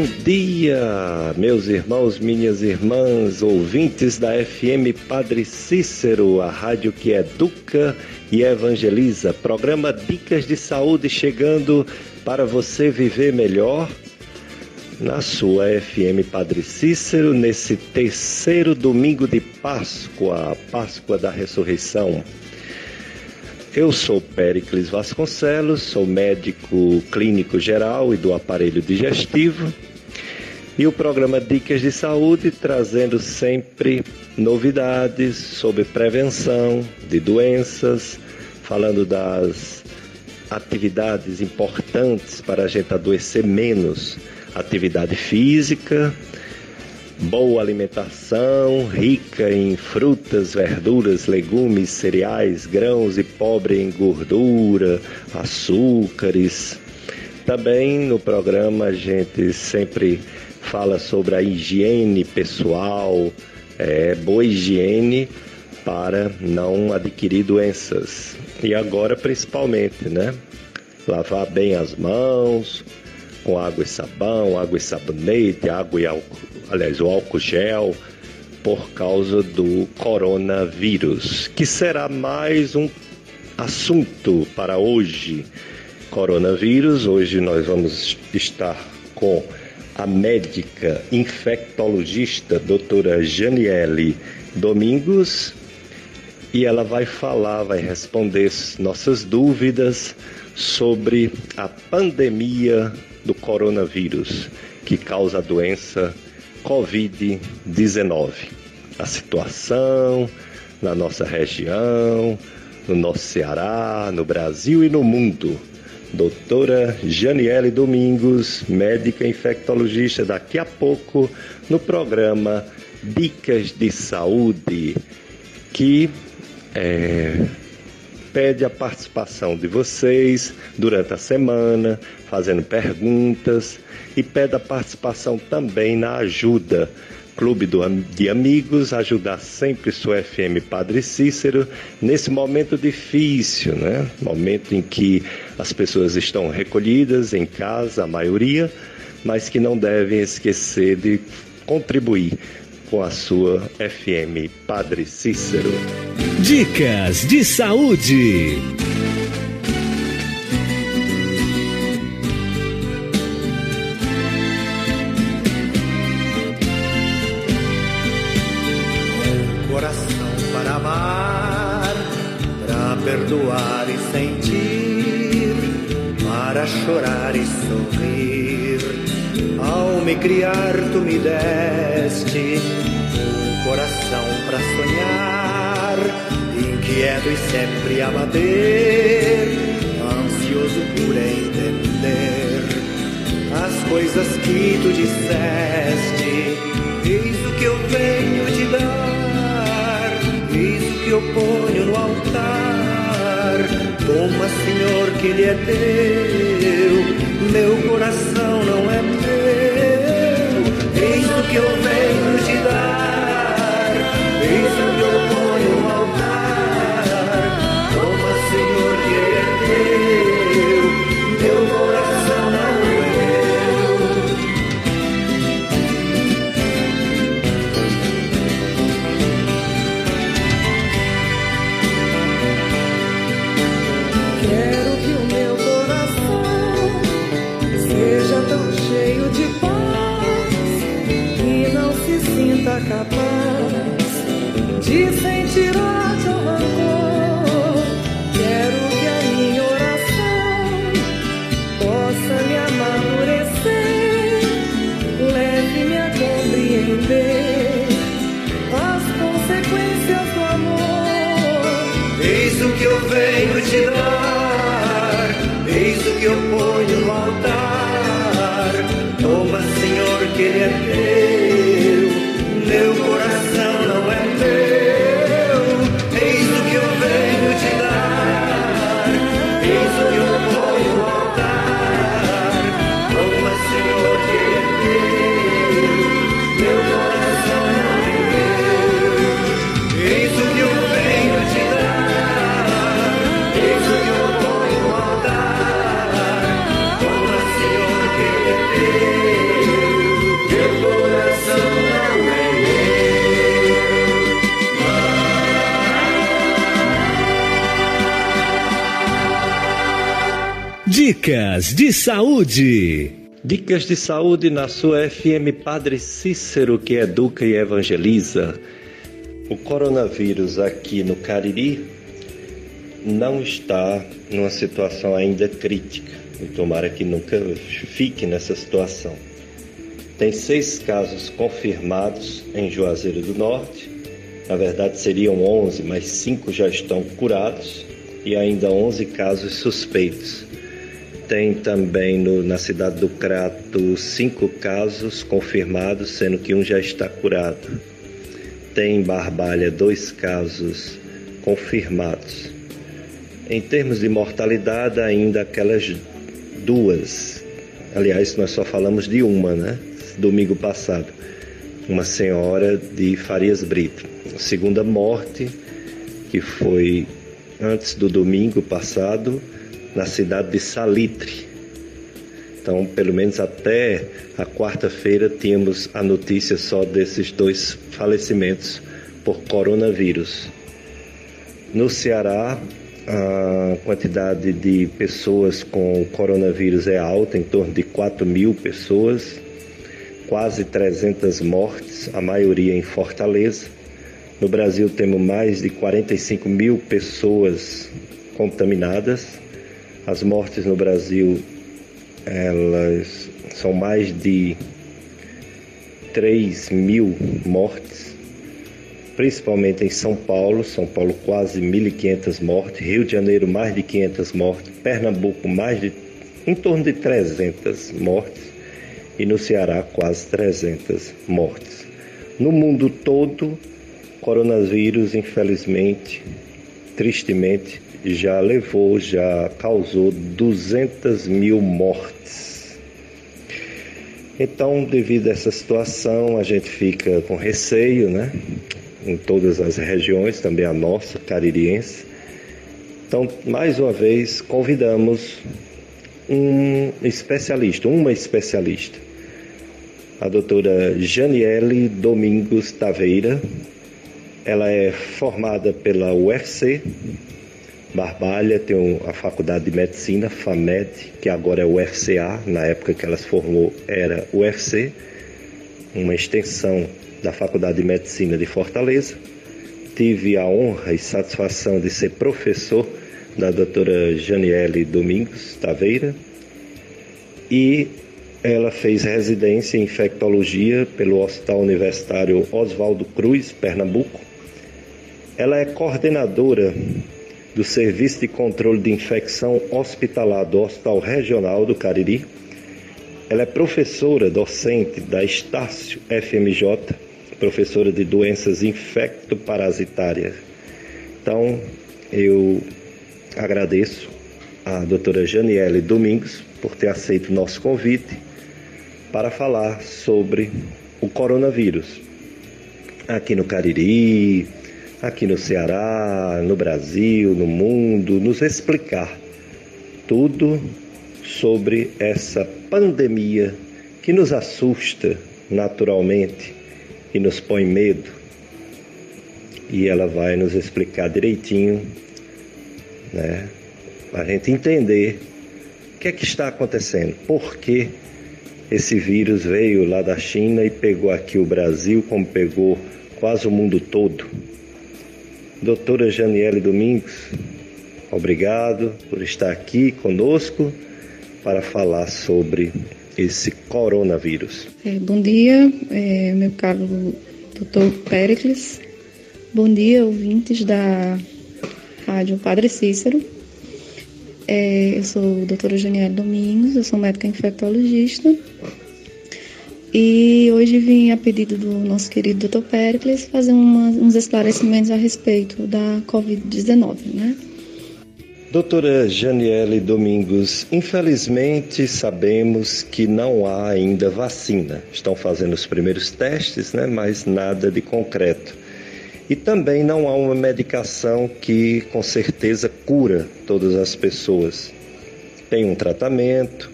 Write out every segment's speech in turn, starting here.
Bom dia, meus irmãos, minhas irmãs, ouvintes da FM Padre Cícero, a rádio que educa e evangeliza. Programa Dicas de Saúde chegando para você viver melhor na sua FM Padre Cícero, nesse terceiro domingo de Páscoa, Páscoa da Ressurreição. Eu sou Péricles Vasconcelos, sou médico clínico geral e do aparelho digestivo. E o programa Dicas de Saúde trazendo sempre novidades sobre prevenção de doenças, falando das atividades importantes para a gente adoecer menos, atividade física, boa alimentação, rica em frutas, verduras, legumes, cereais, grãos e pobre em gordura, açúcares. Também no programa a gente sempre fala sobre a higiene pessoal, é, boa higiene para não adquirir doenças. E agora principalmente, né? Lavar bem as mãos, com água e sabão, água e sabonete, água e álcool, aliás, o álcool gel, por causa do coronavírus, que será mais um assunto para hoje. Coronavírus, hoje nós vamos estar com a médica infectologista doutora Janiele Domingos e ela vai falar, vai responder nossas dúvidas sobre a pandemia do coronavírus que causa a doença Covid-19. A situação na nossa região, no nosso Ceará, no Brasil e no mundo. Doutora Janiele Domingos, médica infectologista, daqui a pouco no programa Dicas de Saúde, que é, pede a participação de vocês durante a semana, fazendo perguntas e pede a participação também na ajuda. Clube do, de Amigos, ajudar sempre sua FM Padre Cícero nesse momento difícil, né? Momento em que as pessoas estão recolhidas em casa, a maioria, mas que não devem esquecer de contribuir com a sua FM Padre Cícero. Dicas de saúde. Criar, tu me deste um coração para sonhar, inquieto e sempre a bater, ansioso por entender as coisas que tu disseste. Eis o que eu venho te dar, eis o que eu ponho no altar. Toma, Senhor, que ele é teu, meu coração não é meu. Eis o que eu venho te dar, eis o que eu ponho no altar. Toma, Senhor, que é teu, saúde. Dicas de saúde na sua FM Padre Cícero, que educa e evangeliza. O coronavírus aqui no Cariri não está numa situação ainda crítica. E tomara que nunca fique nessa situação. Tem seis casos confirmados em Juazeiro do Norte. Na verdade, seriam 11, mas cinco já estão curados e ainda 11 casos suspeitos. Tem também no, na cidade do Crato cinco casos confirmados, sendo que um já está curado. Tem em Barbalha dois casos confirmados. Em termos de mortalidade, ainda aquelas duas. Aliás, nós só falamos de uma, né? Domingo passado. Uma senhora de Farias Brito. segunda morte, que foi antes do domingo passado, na cidade de Salitre. Então, pelo menos até a quarta-feira, tínhamos a notícia só desses dois falecimentos por coronavírus. No Ceará, a quantidade de pessoas com coronavírus é alta, em torno de 4 mil pessoas, quase 300 mortes, a maioria em Fortaleza. No Brasil, temos mais de 45 mil pessoas contaminadas. As mortes no Brasil, elas são mais de 3 mil mortes, principalmente em São Paulo, São Paulo quase 1.500 mortes, Rio de Janeiro mais de 500 mortes, Pernambuco mais de em torno de 300 mortes. E no Ceará quase 300 mortes. No mundo todo, coronavírus, infelizmente, tristemente, já levou, já causou 200 mil mortes. Então, devido a essa situação, a gente fica com receio, né? Em todas as regiões, também a nossa, caririense. Então, mais uma vez, convidamos um especialista, uma especialista, a doutora Janiele Domingos Taveira. Ela é formada pela UFC, Barbalha tem a Faculdade de Medicina, FAMED, que agora é o UFCA, na época que ela se formou era UFC, uma extensão da Faculdade de Medicina de Fortaleza. Tive a honra e satisfação de ser professor da doutora Janiele Domingos Taveira e ela fez residência em infectologia pelo Hospital Universitário Oswaldo Cruz, Pernambuco. Ela é coordenadora do Serviço de Controle de Infecção Hospitalar do Hospital Regional do Cariri. Ela é professora docente da Estácio FMJ, professora de doenças infectoparasitárias. Então, eu agradeço à doutora Janiele Domingos por ter aceito o nosso convite para falar sobre o coronavírus aqui no Cariri, aqui no Ceará, no Brasil, no mundo, nos explicar tudo sobre essa pandemia que nos assusta naturalmente e nos põe medo. E ela vai nos explicar direitinho, né? Para a gente entender o que é que está acontecendo, por que esse vírus veio lá da China e pegou aqui o Brasil, como pegou quase o mundo todo. Doutora Janiele Domingos, obrigado por estar aqui conosco para falar sobre esse coronavírus. É, bom dia, é, meu caro doutor Pericles. Bom dia, ouvintes da Rádio Padre Cícero. É, eu sou doutora Janiele Domingos, eu sou médica infectologista e hoje vim a pedido do nosso querido Dr. Pericles fazer uma, uns esclarecimentos a respeito da Covid-19, né? Doutora Janiele Domingos, infelizmente sabemos que não há ainda vacina. Estão fazendo os primeiros testes, né, mas nada de concreto. E também não há uma medicação que com certeza cura todas as pessoas. Tem um tratamento,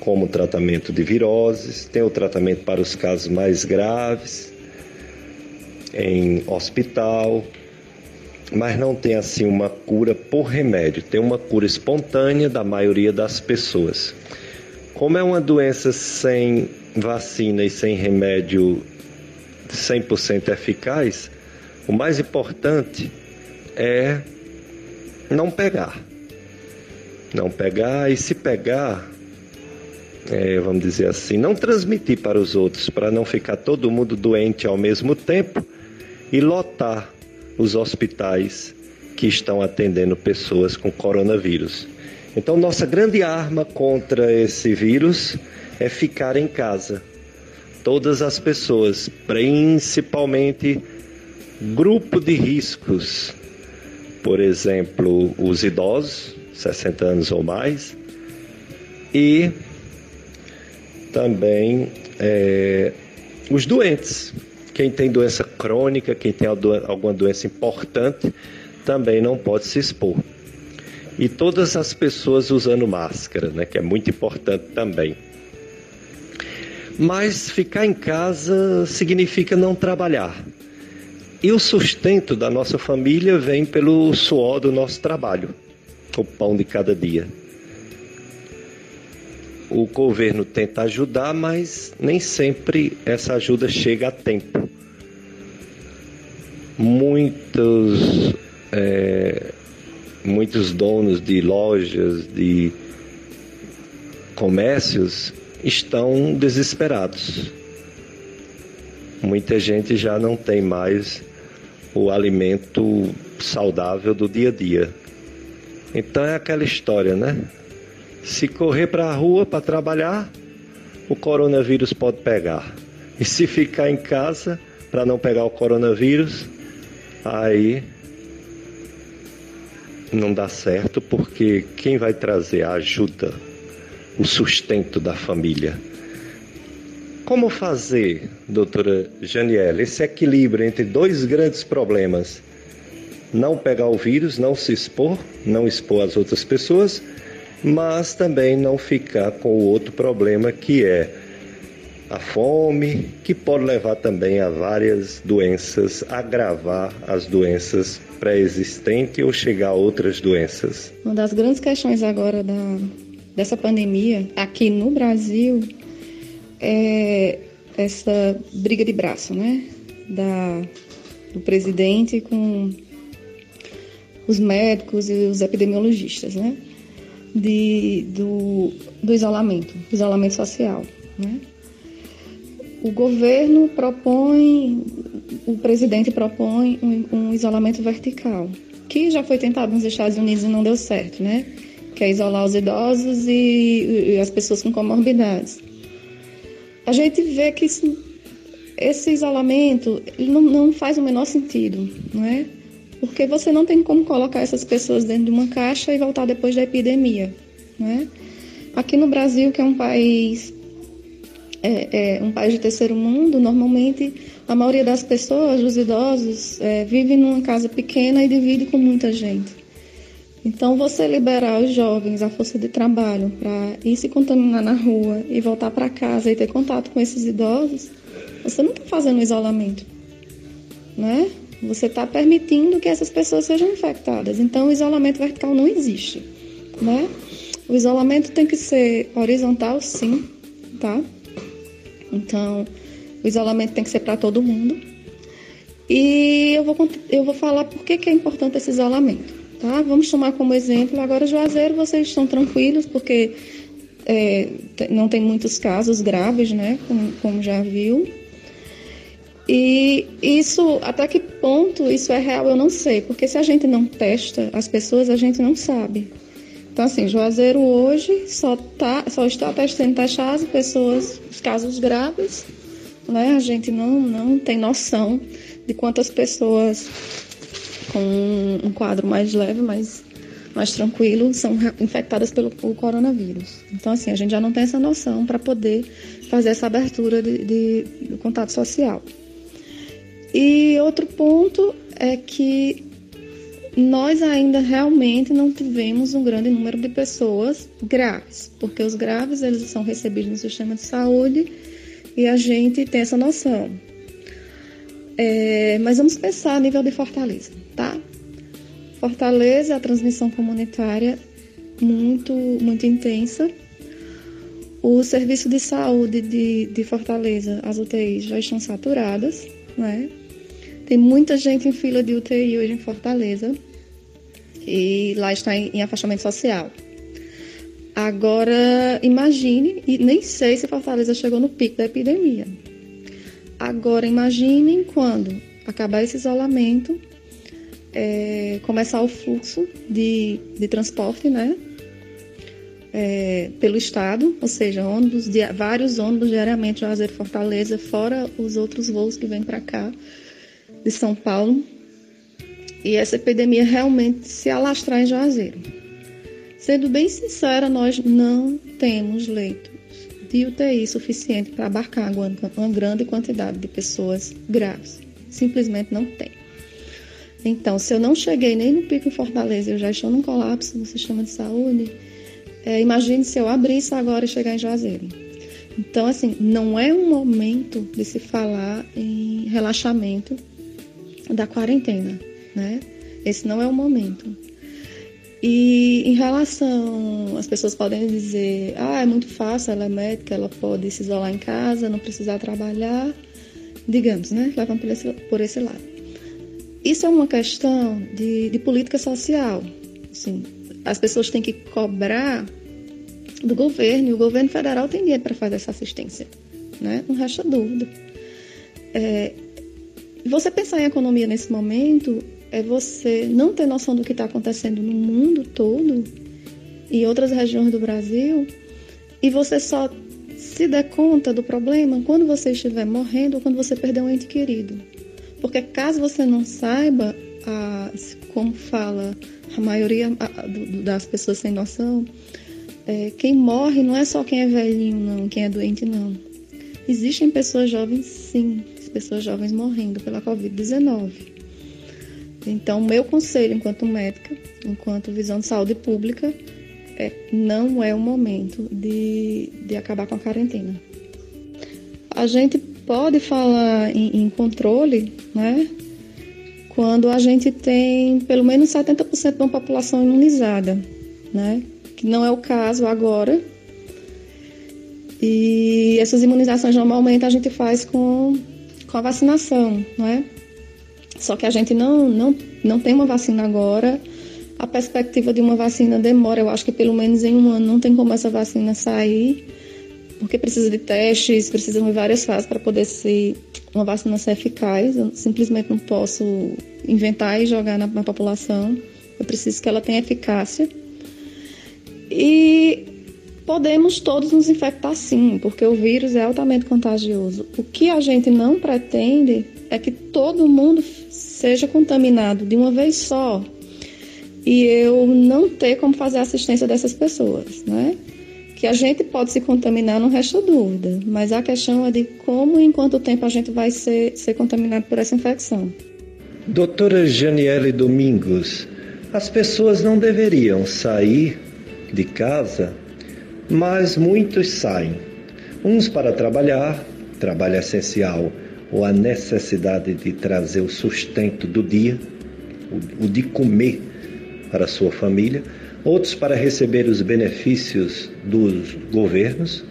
como tratamento de viroses, tem o tratamento para os casos mais graves, em hospital, mas não tem assim uma cura por remédio, tem uma cura espontânea da maioria das pessoas. Como é uma doença sem vacina e sem remédio 100% eficaz, o mais importante é não pegar. Não pegar e se pegar, é, vamos dizer assim, não transmitir para os outros, para não ficar todo mundo doente ao mesmo tempo e lotar os hospitais que estão atendendo pessoas com coronavírus. Então, nossa grande arma contra esse vírus é ficar em casa. Todas as pessoas, principalmente grupo de riscos, por exemplo, os idosos, 60 anos ou mais, e também é, os doentes. Quem tem doença crônica, quem tem alguma doença importante, também não pode se expor. E todas as pessoas usando máscara, né, que é muito importante também. Mas ficar em casa significa não trabalhar. E o sustento da nossa família vem pelo suor do nosso trabalho, o pão de cada dia. O governo tenta ajudar, mas nem sempre essa ajuda chega a tempo. Muitos, é, muitos donos de lojas, de comércios estão desesperados. Muita gente já não tem mais o alimento saudável do dia a dia. Então é aquela história, né? Se correr para a rua para trabalhar, o coronavírus pode pegar. E se ficar em casa para não pegar o coronavírus, aí não dá certo, porque quem vai trazer a ajuda, o sustento da família? Como fazer, doutora Janiela, esse equilíbrio entre dois grandes problemas? Não pegar o vírus, não se expor, não expor as outras pessoas, mas também não ficar com o outro problema que é a fome, que pode levar também a várias doenças, agravar as doenças pré-existentes ou chegar a outras doenças. Uma das grandes questões agora da, dessa pandemia aqui no Brasil é essa briga de braço, né? Da, do presidente com os médicos e os epidemiologistas, né? De, do, do isolamento, isolamento social, né? O governo propõe, o presidente propõe um, um isolamento vertical, que já foi tentado nos Estados Unidos e não deu certo, né? Que é isolar os idosos e, e as pessoas com comorbidades a gente vê que isso, esse isolamento não, não faz o menor sentido, não é? Porque você não tem como colocar essas pessoas dentro de uma caixa e voltar depois da epidemia, não é? Aqui no Brasil, que é um país é, é um país de terceiro mundo, normalmente a maioria das pessoas, os idosos, é, vive numa casa pequena e divide com muita gente. Então, você liberar os jovens à força de trabalho para ir se contaminar na rua e voltar para casa e ter contato com esses idosos, você não está fazendo isolamento, né? Você está permitindo que essas pessoas sejam infectadas. Então, o isolamento vertical não existe, né? O isolamento tem que ser horizontal, sim, tá? Então, o isolamento tem que ser para todo mundo. E eu vou, eu vou falar por que, que é importante esse isolamento. Tá? Vamos tomar como exemplo agora Juazeiro, vocês estão tranquilos porque é, não tem muitos casos graves, né? Como, como já viu. E isso, até que ponto isso é real, eu não sei, porque se a gente não testa as pessoas, a gente não sabe. Então, assim, Juazeiro hoje só, tá, só está testando taxar as pessoas, os casos graves, né? A gente não, não tem noção de quantas pessoas com um quadro mais leve, mais, mais tranquilo, são infectadas pelo coronavírus. Então, assim, a gente já não tem essa noção para poder fazer essa abertura de, de, de contato social. E outro ponto é que nós ainda realmente não tivemos um grande número de pessoas graves, porque os graves eles são recebidos no sistema de saúde e a gente tem essa noção. É, mas vamos pensar a nível de Fortaleza, tá? Fortaleza, a transmissão comunitária muito, muito intensa. O serviço de saúde de, de Fortaleza, as UTIs já estão saturadas, né? Tem muita gente em fila de UTI hoje em Fortaleza e lá está em, afastamento social. Agora, imagine, e nem sei se Fortaleza chegou no pico da epidemia. Agora, imaginem quando acabar esse isolamento, é, começar o fluxo de, de transporte, né? É, pelo estado, ou seja, ônibus, vários ônibus diariamente Juazeiro Fortaleza, fora os outros voos que vêm para cá de São Paulo. E essa epidemia realmente se alastrar em Juazeiro. Sendo bem sincera, nós não temos leitos de UTI suficiente para abarcar uma grande quantidade de pessoas graves. Simplesmente não tem. Então, se eu não cheguei nem no pico em Fortaleza, eu já estou num colapso no sistema de saúde, é, imagine se eu abrisse agora e chegar em Juazeiro. Então, assim, não é um momento de se falar em relaxamento da quarentena, né? Esse não é o momento. E em relação, as pessoas podem dizer, ah, é muito fácil, ela é médica, ela pode se isolar em casa, não precisar trabalhar, digamos, né? Levando por esse, por esse lado. Isso é uma questão de, de política social. Assim, as pessoas têm que cobrar do governo, e o governo federal tem dinheiro para fazer essa assistência, né? Não resta dúvida. É, você pensar em economia nesse momento é você não ter noção do que está acontecendo no mundo todo e outras regiões do Brasil e você só se der conta do problema quando você estiver morrendo ou quando você perder um ente querido. Porque caso você não saiba, a, como fala a maioria das pessoas sem noção, é, quem morre não é só quem é velhinho, não, quem é doente, não. Existem pessoas jovens, sim, pessoas jovens morrendo pela Covid-19. Então, meu conselho enquanto médica, enquanto visão de saúde pública, é, não é o momento de, de acabar com a quarentena. A gente pode falar em, em controle, né? Quando a gente tem pelo menos 70% de uma população imunizada, né? Que não é o caso agora. E essas imunizações normalmente a gente faz com com a vacinação, não é? Só que a gente não, não, não tem uma vacina agora. A perspectiva de uma vacina demora, eu acho que pelo menos em um ano não tem como essa vacina sair, porque precisa de testes, precisa de várias fases para poder ser uma vacina ser eficaz. Eu simplesmente não posso inventar e jogar na, na população. Eu preciso que ela tenha eficácia. E podemos todos nos infectar sim, porque o vírus é altamente contagioso. O que a gente não pretende é que todo mundo seja contaminado de uma vez só e eu não ter como fazer a assistência dessas pessoas, né? Que a gente pode se contaminar, não resta dúvida, mas a questão é de como e em quanto tempo a gente vai ser, ser contaminado por essa infecção. Doutora Janiele Domingos, as pessoas não deveriam sair de casa mas muitos saem. Uns para trabalhar, trabalho essencial, ou a necessidade de trazer o sustento do dia, o, de comer para a sua família, outros para receber os benefícios dos governos,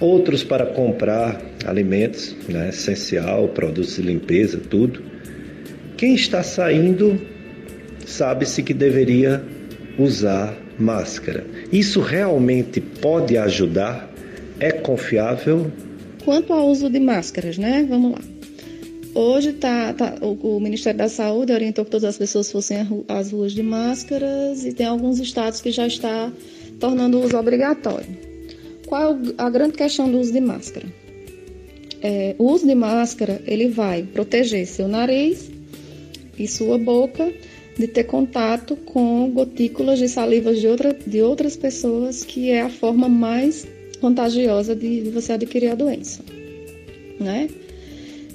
outros para comprar alimentos, né, essencial, produtos de limpeza, tudo. Quem está saindo sabe-se que deveria usar máscara. Isso realmente pode ajudar? É confiável? Quanto ao uso de máscaras, né? Vamos lá. Hoje tá, tá o, o, Ministério da Saúde orientou que todas as pessoas fossem às ruas de máscaras e tem alguns estados que já está tornando o uso obrigatório. Qual é a grande questão do uso de máscara? É, o uso de máscara ele vai proteger seu nariz e sua boca de ter contato com gotículas de salivas de, outra, de outras pessoas, que é a forma mais contagiosa de, de você adquirir a doença, né?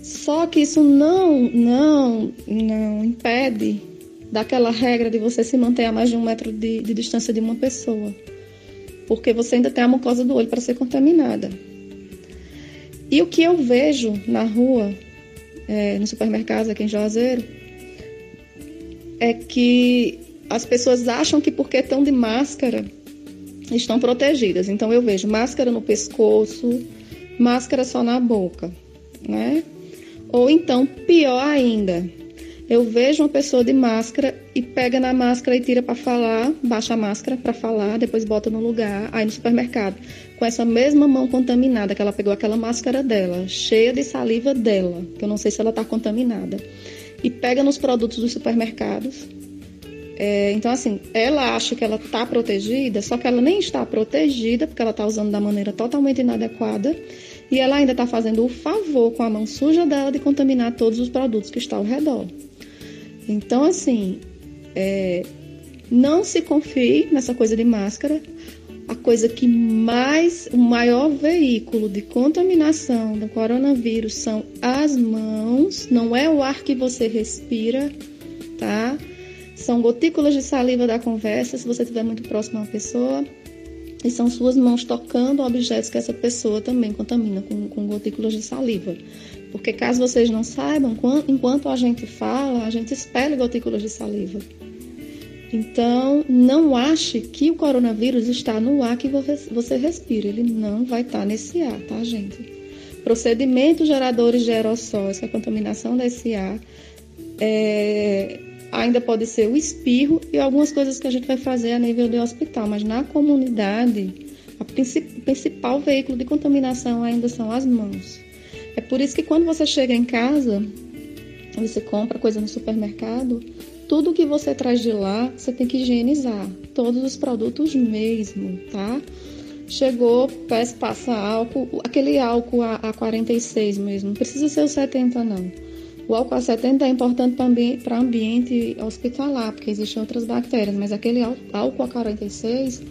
Só que isso não, não, não impede daquela regra de você se manter a mais de um metro de, de distância de uma pessoa, porque você ainda tem a mucosa do olho para ser contaminada. E o que eu vejo na rua, é, no supermercado aqui em Juazeiro, é que as pessoas acham que porque estão de máscara estão protegidas. Então eu vejo máscara no pescoço, máscara só na boca, né? Ou então, pior ainda, eu vejo uma pessoa de máscara e pega na máscara e tira para falar, baixa a máscara para falar, depois bota no lugar, aí no supermercado, com essa mesma mão contaminada, que ela pegou aquela máscara dela, cheia de saliva dela, que eu não sei se ela está contaminada, e pega nos produtos dos supermercados. É, então, assim, ela acha que ela está protegida, só que ela nem está protegida, porque ela está usando da maneira totalmente inadequada, e ela ainda está fazendo o favor com a mão suja dela de contaminar todos os produtos que estão ao redor. Então, assim, é, não se confie nessa coisa de máscara. A coisa que mais, o maior veículo de contaminação do coronavírus são as mãos, não é o ar que você respira, tá? São gotículas de saliva da conversa, se você estiver muito próximo a uma pessoa. E são suas mãos tocando objetos que essa pessoa também contamina com, com gotículas de saliva. Porque caso vocês não saibam, enquanto a gente fala, a gente expele gotículas de saliva. Então, não ache que o coronavírus está no ar que você respira. Ele não vai estar nesse ar, tá, gente? Procedimentos geradores de aerossóis, que é a contaminação desse ar, é, ainda pode ser o espirro e algumas coisas que a gente vai fazer a nível de hospital. Mas na comunidade, o principal veículo de contaminação ainda são as mãos. É por isso que quando você chega em casa, você compra coisa no supermercado, tudo que você traz de lá, você tem que higienizar. Todos os produtos mesmo, tá? Chegou, passa álcool, aquele álcool a, a 46 mesmo, não precisa ser o 70 não. O álcool a 70 é importante para ambi ambiente hospitalar, porque existem outras bactérias, mas aquele álcool a 46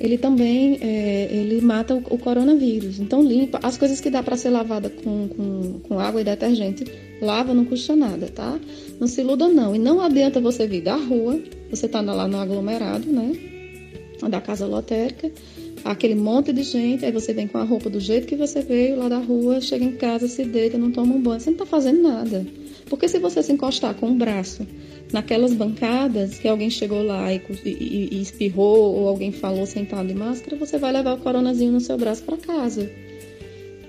ele também é, ele mata o, o, coronavírus. Então limpa as coisas que dá para ser lavada com, com, com, água e detergente, lava, não custa nada, tá? Não se iluda não. E não adianta você vir da rua, você tá lá no aglomerado, né? Da casa lotérica, aquele monte de gente, aí você vem com a roupa do jeito que você veio lá da rua, chega em casa, se deita, não toma um banho, você não tá fazendo nada. Porque se você se encostar com o braço naquelas bancadas que alguém chegou lá e, e, e, espirrou ou alguém falou sentado de máscara, você vai levar o coronazinho no seu braço para casa.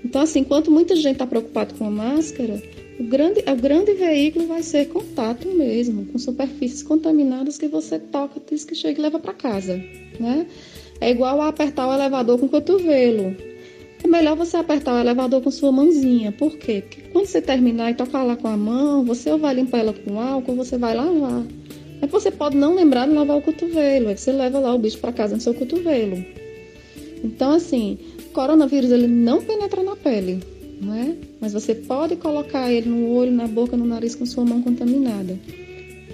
Então, assim, enquanto muita gente está preocupada com a máscara, o grande, o grande veículo vai ser contato mesmo, com superfícies contaminadas que você toca, diz que chega e leva para casa, né? É igual a apertar o elevador com o cotovelo. É melhor você apertar o elevador com sua mãozinha. Por quê? Porque quando você terminar e tocar lá com a mão, você ou vai limpar ela com álcool ou você vai lavar. Mas você pode não lembrar de lavar o cotovelo. Aí você leva lá o bicho para casa no seu cotovelo. Então, assim, o coronavírus ele não penetra na pele, não é? Mas você pode colocar ele no olho, na boca, no nariz com sua mão contaminada.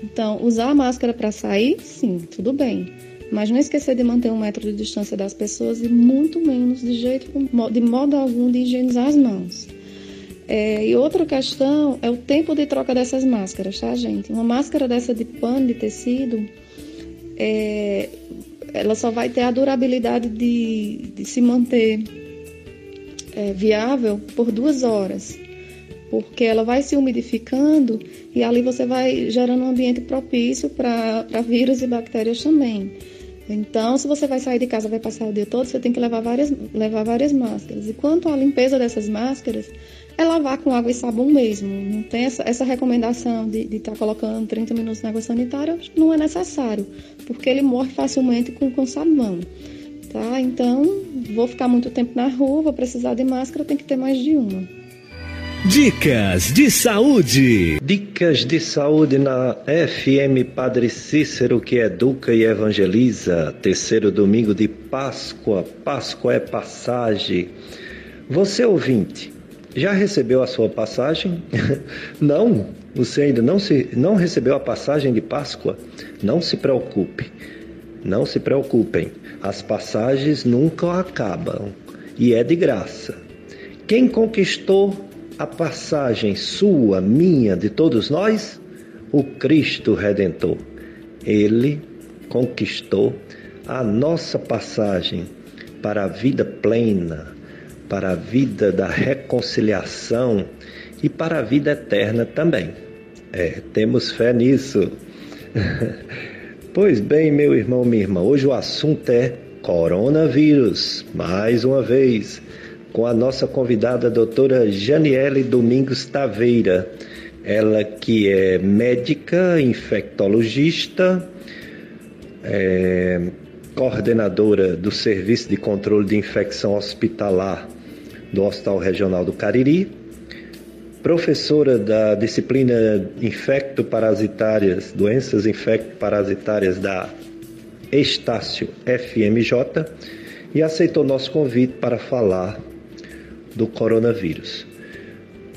Então, usar a máscara para sair, sim, tudo bem. Mas não esquecer de manter um metro de distância das pessoas e muito menos de jeito, de modo algum, de higienizar as mãos. É, e outra questão é o tempo de troca dessas máscaras, tá, gente? Uma máscara dessa de pano, de tecido, é, ela só vai ter a durabilidade de, de se manter é, viável por duas horas, porque ela vai se umidificando e ali você vai gerando um ambiente propício para vírus e bactérias também. Então, se você vai sair de casa, vai passar o dia todo, você tem que levar várias, levar várias máscaras. E quanto à limpeza dessas máscaras, é lavar com água e sabão mesmo. Não tem essa, essa recomendação de estar tá colocando 30 minutos na água sanitária, não é necessário, porque ele morre facilmente com, com sabão. Tá? Então, vou ficar muito tempo na rua, vou precisar de máscara, tem que ter mais de uma. Dicas de saúde. Dicas de saúde na FM Padre Cícero que educa e evangeliza. Terceiro domingo de Páscoa. Páscoa é passagem. Você ouvinte, já recebeu a sua passagem? não? Você ainda não, se, não recebeu a passagem de Páscoa? Não se preocupe. Não se preocupem. As passagens nunca acabam e é de graça. Quem conquistou a passagem sua, minha, de todos nós? O Cristo Redentor. Ele conquistou a nossa passagem para a vida plena, para a vida da reconciliação e para a vida eterna também. É, temos fé nisso. pois bem, meu irmão, minha irmã, hoje o assunto é coronavírus, mais uma vez, com a nossa convidada a doutora Janiele Domingos Taveira. Ela que é médica, infectologista, é, coordenadora do Serviço de Controle de Infecção Hospitalar do Hospital Regional do Cariri, professora da disciplina infecto-parasitárias, doenças infecto-parasitárias da Estácio FMJ e aceitou nosso convite para falar do coronavírus.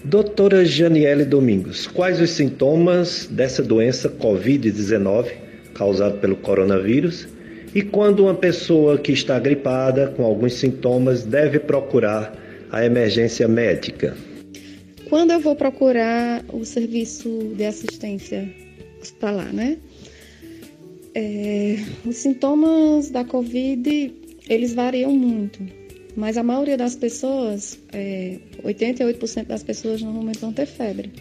Doutora Janiele Domingos, quais os sintomas dessa doença Covid-19 causada pelo coronavírus e quando uma pessoa que está gripada com alguns sintomas deve procurar a emergência médica? Quando eu vou procurar o serviço de assistência hospitalar, né? É, os sintomas da Covid, eles variam muito, mas a maioria das pessoas, é, 88% das pessoas normalmente vão ter febre.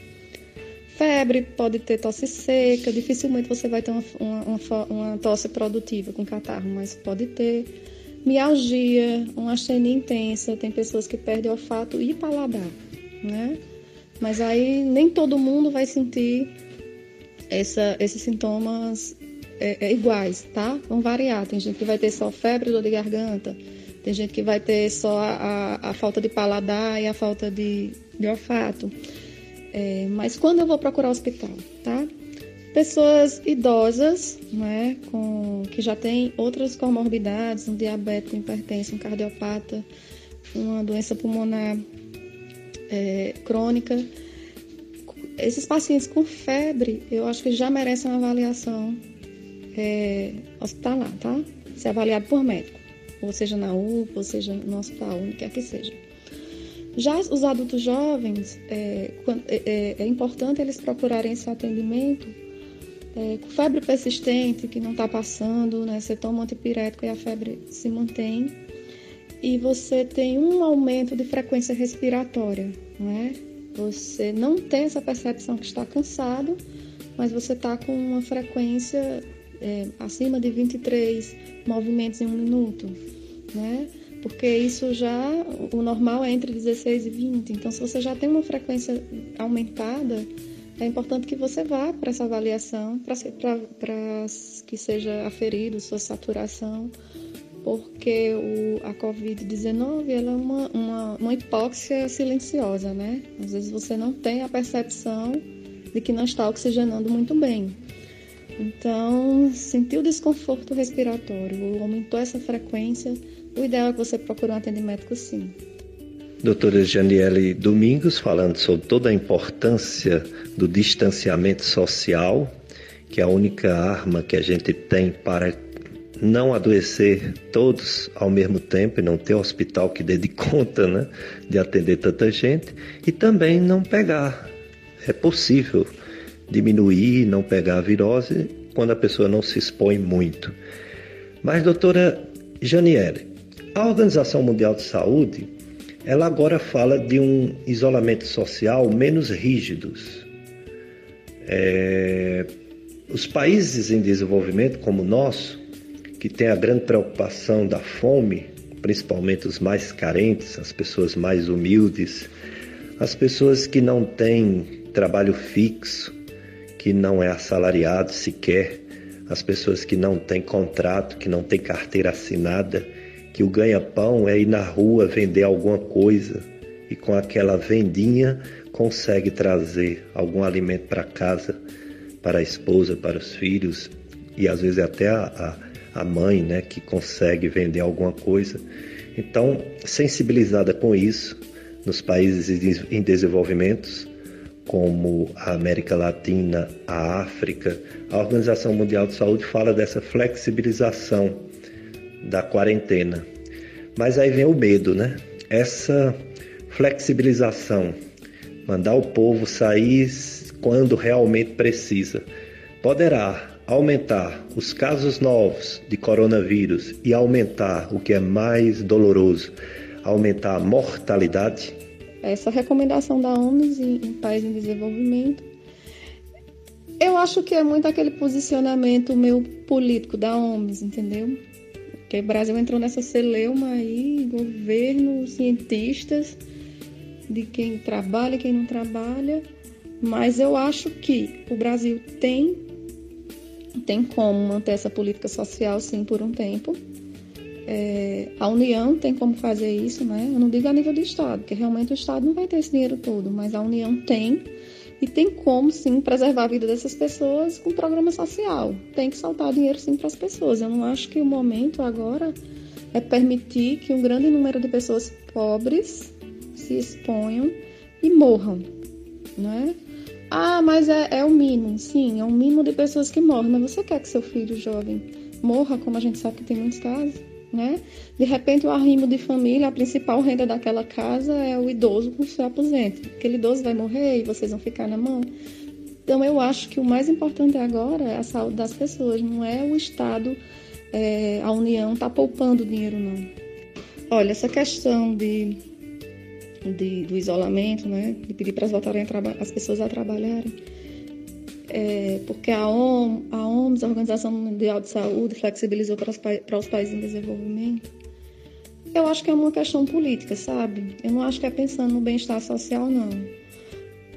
Febre, pode ter tosse seca, dificilmente você vai ter uma, uma, uma tosse produtiva com catarro, mas pode ter. Mialgia, uma astenia intensa, tem pessoas que perdem olfato e paladar, né? Mas aí nem todo mundo vai sentir essa, esses sintomas é, é, iguais, tá? Vão variar. Tem gente que vai ter só febre, dor de garganta. Tem gente que vai ter só a, a, falta de paladar e a falta de, de olfato. É, mas quando eu vou procurar hospital, tá? Pessoas idosas, né, com, que já têm outras comorbidades, um diabetes, um hipertenso, um cardiopata, uma doença pulmonar é, crônica. Esses pacientes com febre, eu acho que já merecem uma avaliação é, hospitalar, tá? Ser avaliado por médico, ou seja na UPA, ou seja no hospital, onde quer que seja. Já os adultos jovens, é, é, é, é importante eles procurarem esse atendimento é, com febre persistente, que não está passando, né? Você toma antipirético e a febre se mantém. E você tem um aumento de frequência respiratória, né? Você não tem essa percepção que está cansado, mas você está com uma frequência é, acima de 23 movimentos em um minuto, né? Porque isso já, o normal é entre 16 e 20. Então, se você já tem uma frequência aumentada, é importante que você vá para essa avaliação, para que seja aferido sua saturação, porque o, a Covid-19 é uma, uma, uma hipóxia silenciosa, né? Às vezes você não tem a percepção de que não está oxigenando muito bem. Então, sentiu desconforto respiratório, aumentou essa frequência, o ideal é que você procure um atendimento sim. Doutora Janiele Domingos falando sobre toda a importância do distanciamento social, que é a única arma que a gente tem para não adoecer todos ao mesmo tempo e não ter hospital que dê de conta né, de atender tanta gente e também não pegar. É possível diminuir, não pegar a virose quando a pessoa não se expõe muito. Mas, doutora Janiele, a Organização Mundial de Saúde, ela agora fala de um isolamento social menos rígidos. É, os países em desenvolvimento, como o nosso, que tem a grande preocupação da fome, principalmente os mais carentes, as pessoas mais humildes, as pessoas que não têm trabalho fixo, que não é assalariado sequer, as pessoas que não têm contrato, que não têm carteira assinada, que o ganha-pão é ir na rua vender alguma coisa e com aquela vendinha consegue trazer algum alimento para casa, para a esposa, para os filhos e às vezes até a, a, a mãe, né, que consegue vender alguma coisa. Então, sensibilizada com isso, nos países em desenvolvimento, como a América Latina, a África, a Organização Mundial de Saúde fala dessa flexibilização da quarentena. Mas aí vem o medo, né? Essa flexibilização, mandar o povo sair quando realmente precisa, poderá aumentar os casos novos de coronavírus e aumentar o que é mais doloroso, aumentar a mortalidade essa recomendação da OMS em, em países em desenvolvimento Eu acho que é muito aquele posicionamento meu político da OMS, entendeu? Que o Brasil entrou nessa celeuma aí, governo, cientistas, de quem trabalha e quem não trabalha. Mas eu acho que o Brasil tem, tem como manter essa política social, sim, por um tempo. É, a União tem como fazer isso, né? Eu não digo a nível do Estado, porque realmente o Estado não vai ter esse dinheiro todo, mas a União tem e tem como, sim, preservar a vida dessas pessoas com programa social. Tem que soltar dinheiro, sim, para as pessoas. Eu não acho que o momento agora é permitir que um grande número de pessoas pobres se exponham e morram, né? Ah, mas é, é o mínimo. Sim, é o mínimo de pessoas que morrem. Mas você quer que seu filho jovem morra, como a gente sabe que tem muitos casos? Né? De repente, o arrimo de família, a principal renda daquela casa é o idoso com seu aposento. Aquele idoso vai morrer e vocês vão ficar na mão. Então, eu acho que o mais importante agora é a saúde das pessoas, não é o Estado, é, a União tá poupando dinheiro, não. Olha, essa questão de, de do isolamento, né? De pedir para as pessoas a trabalharem é, porque a, OM, a OMS, a Organização Mundial de Saúde, flexibilizou para os, para os países em desenvolvimento. Eu acho que é uma questão política, sabe? Eu não acho que é pensando no bem-estar social, não.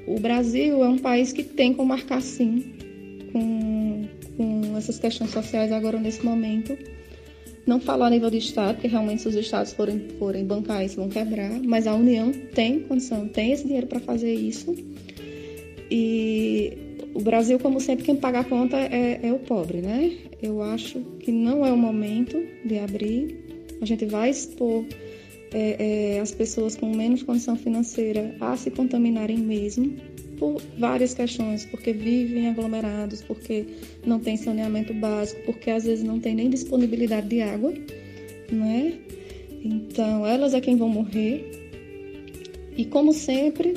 O Brasil é um país que tem como marcar, sim, com, com essas questões sociais agora nesse momento. Não falar a nível de Estado, porque realmente se os Estados forem, forem bancar isso, vão quebrar, mas a União tem condição, tem esse dinheiro para fazer isso. E o Brasil, como sempre, quem paga a conta é, é, o pobre, né? Eu acho que não é o momento de abrir. A gente vai expor é, é, as pessoas com menos condição financeira a se contaminarem mesmo por várias questões, porque vivem aglomerados, porque não tem saneamento básico, porque às vezes não tem nem disponibilidade de água, né? Então, elas é quem vão morrer. E como sempre,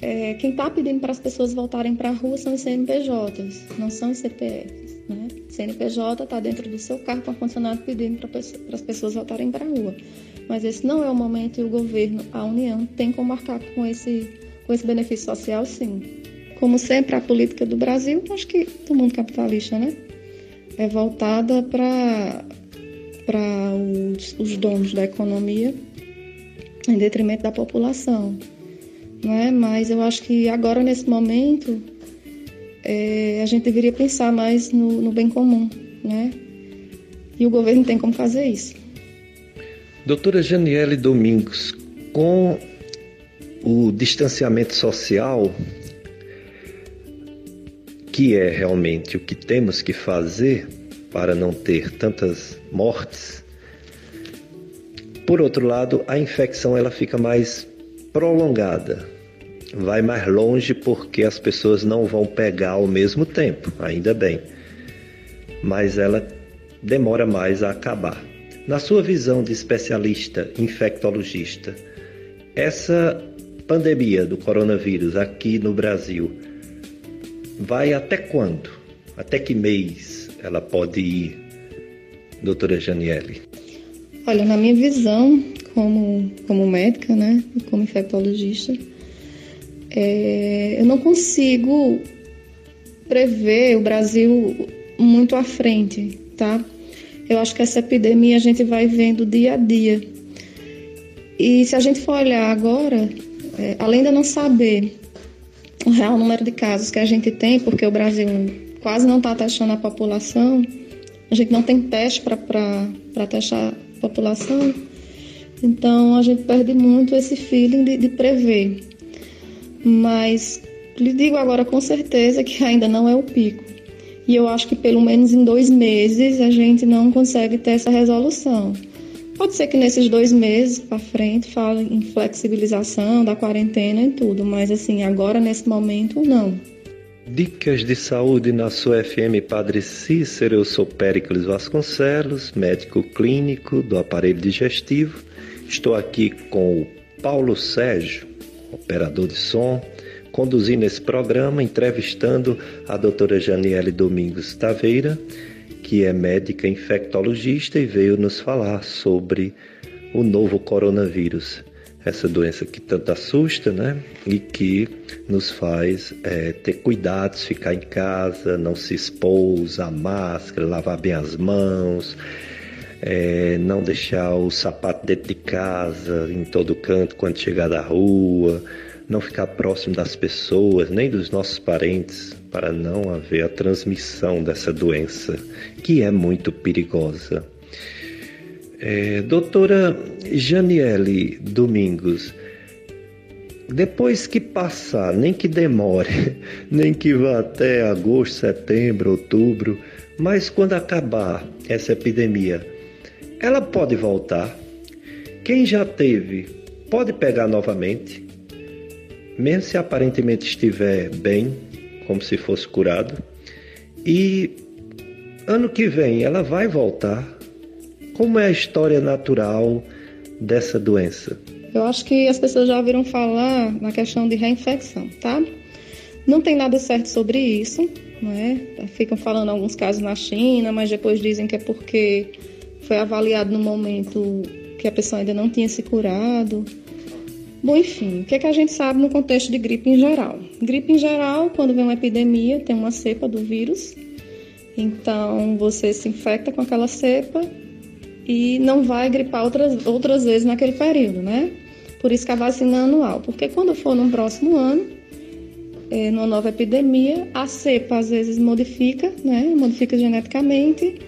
é, quem está pedindo para as pessoas voltarem para a rua são os CNPJs, não são os CPFs. Né? CNPJ está dentro do seu carro com ar-condicionado pedindo para as pessoas voltarem para a rua. Mas esse não é o momento e o governo, a União, tem como marcar com esse, com esse benefício social, sim. Como sempre, a política do Brasil, acho que do mundo capitalista, né? É voltada para os, os donos da economia em detrimento da população né? Mas eu acho que agora nesse momento é, a gente deveria pensar mais no, no bem comum, né? E o governo tem como fazer isso. Doutora Janiele Domingos, com o distanciamento social, que é realmente o que temos que fazer para não ter tantas mortes, por outro lado, a infecção ela fica mais prolongada. Vai mais longe porque as pessoas não vão pegar ao mesmo tempo, ainda bem. Mas ela demora mais a acabar. Na sua visão de especialista infectologista, essa pandemia do coronavírus aqui no Brasil vai até quando? Até que mês ela pode ir, doutora Janiele? Olha, na minha visão, como, como médica, né, como infectologista, é, eu não consigo prever o Brasil muito à frente, tá? Eu acho que essa epidemia a gente vai vendo dia a dia. E se a gente for olhar agora, é, além de não saber o real número de casos que a gente tem, porque o Brasil quase não está testando a população, a gente não tem teste para testar população, então a gente perde muito esse feeling de, de prever. Mas lhe digo agora com certeza que ainda não é o pico. E eu acho que pelo menos em dois meses a gente não consegue ter essa resolução. Pode ser que nesses dois meses para frente fale em flexibilização da quarentena e tudo, mas assim, agora nesse momento não. Dicas de saúde na sua FM Padre Cícero. Eu sou Péricles Vasconcelos, médico clínico do aparelho digestivo Estou aqui com o Paulo Sérgio, operador de som, conduzindo esse programa, entrevistando a doutora Janiele Domingos Taveira, que é médica infectologista e veio nos falar sobre o novo coronavírus. Essa doença que tanto assusta, né? E que nos faz é, ter cuidados, ficar em casa, não se expor, usar máscara, lavar bem as mãos, é, não deixar o sapato dentro de casa, em todo canto, quando chegar da rua, não ficar próximo das pessoas, nem dos nossos parentes, para não haver a transmissão dessa doença, que é muito perigosa. É, doutora Janiele Domingos, depois que passar, nem que demore, nem que vá até agosto, setembro, outubro, mas quando acabar essa epidemia, ela pode voltar. Quem já teve pode pegar novamente, mesmo se aparentemente estiver bem, como se fosse curado. E ano que vem ela vai voltar como é a história natural dessa doença? Eu acho que as pessoas já ouviram falar na questão de reinfecção, tá? Não tem nada certo sobre isso, né? Ficam falando alguns casos na China, mas depois dizem que é porque foi avaliado no momento que a pessoa ainda não tinha se curado. Bom, enfim, o que, é que a gente sabe no contexto de gripe em geral? Gripe em geral, quando vem uma epidemia, tem uma cepa do vírus, então você se infecta com aquela cepa e não vai gripar outras, outras vezes naquele período, né? Por isso que a vacina é anual, porque quando for no próximo ano, é, numa nova epidemia, a cepa às vezes modifica, né? Modifica geneticamente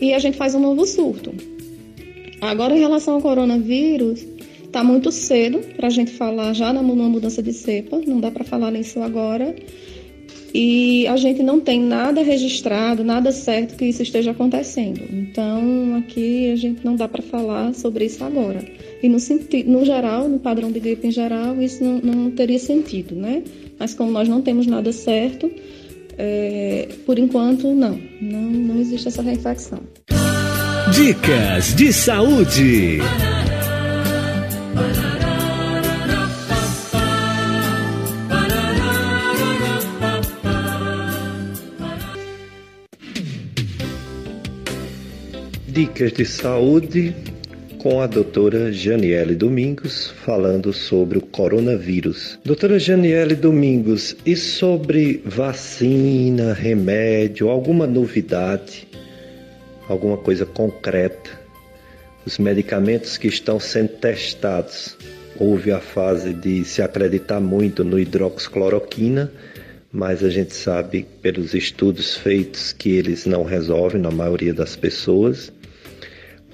e a gente faz um novo surto. Agora, em relação ao coronavírus, está muito cedo para a gente falar já numa mudança de cepa, não dá para falar nisso agora e a gente não tem nada registrado, nada certo que isso esteja acontecendo. Então, aqui a gente não dá para falar sobre isso agora. E no, sentido, no geral, no padrão de gripe em geral, isso não, não teria sentido, né? Mas como nós não temos nada certo, é, por enquanto, não, não. Não existe essa reinfecção. Dicas de saúde. Dicas de saúde com a doutora Janiele Domingos falando sobre o coronavírus. Doutora Janiele Domingos, e sobre vacina, remédio, alguma novidade, alguma coisa concreta? Os medicamentos que estão sendo testados, houve a fase de se acreditar muito no hidroxicloroquina, mas a gente sabe pelos estudos feitos que eles não resolvem na maioria das pessoas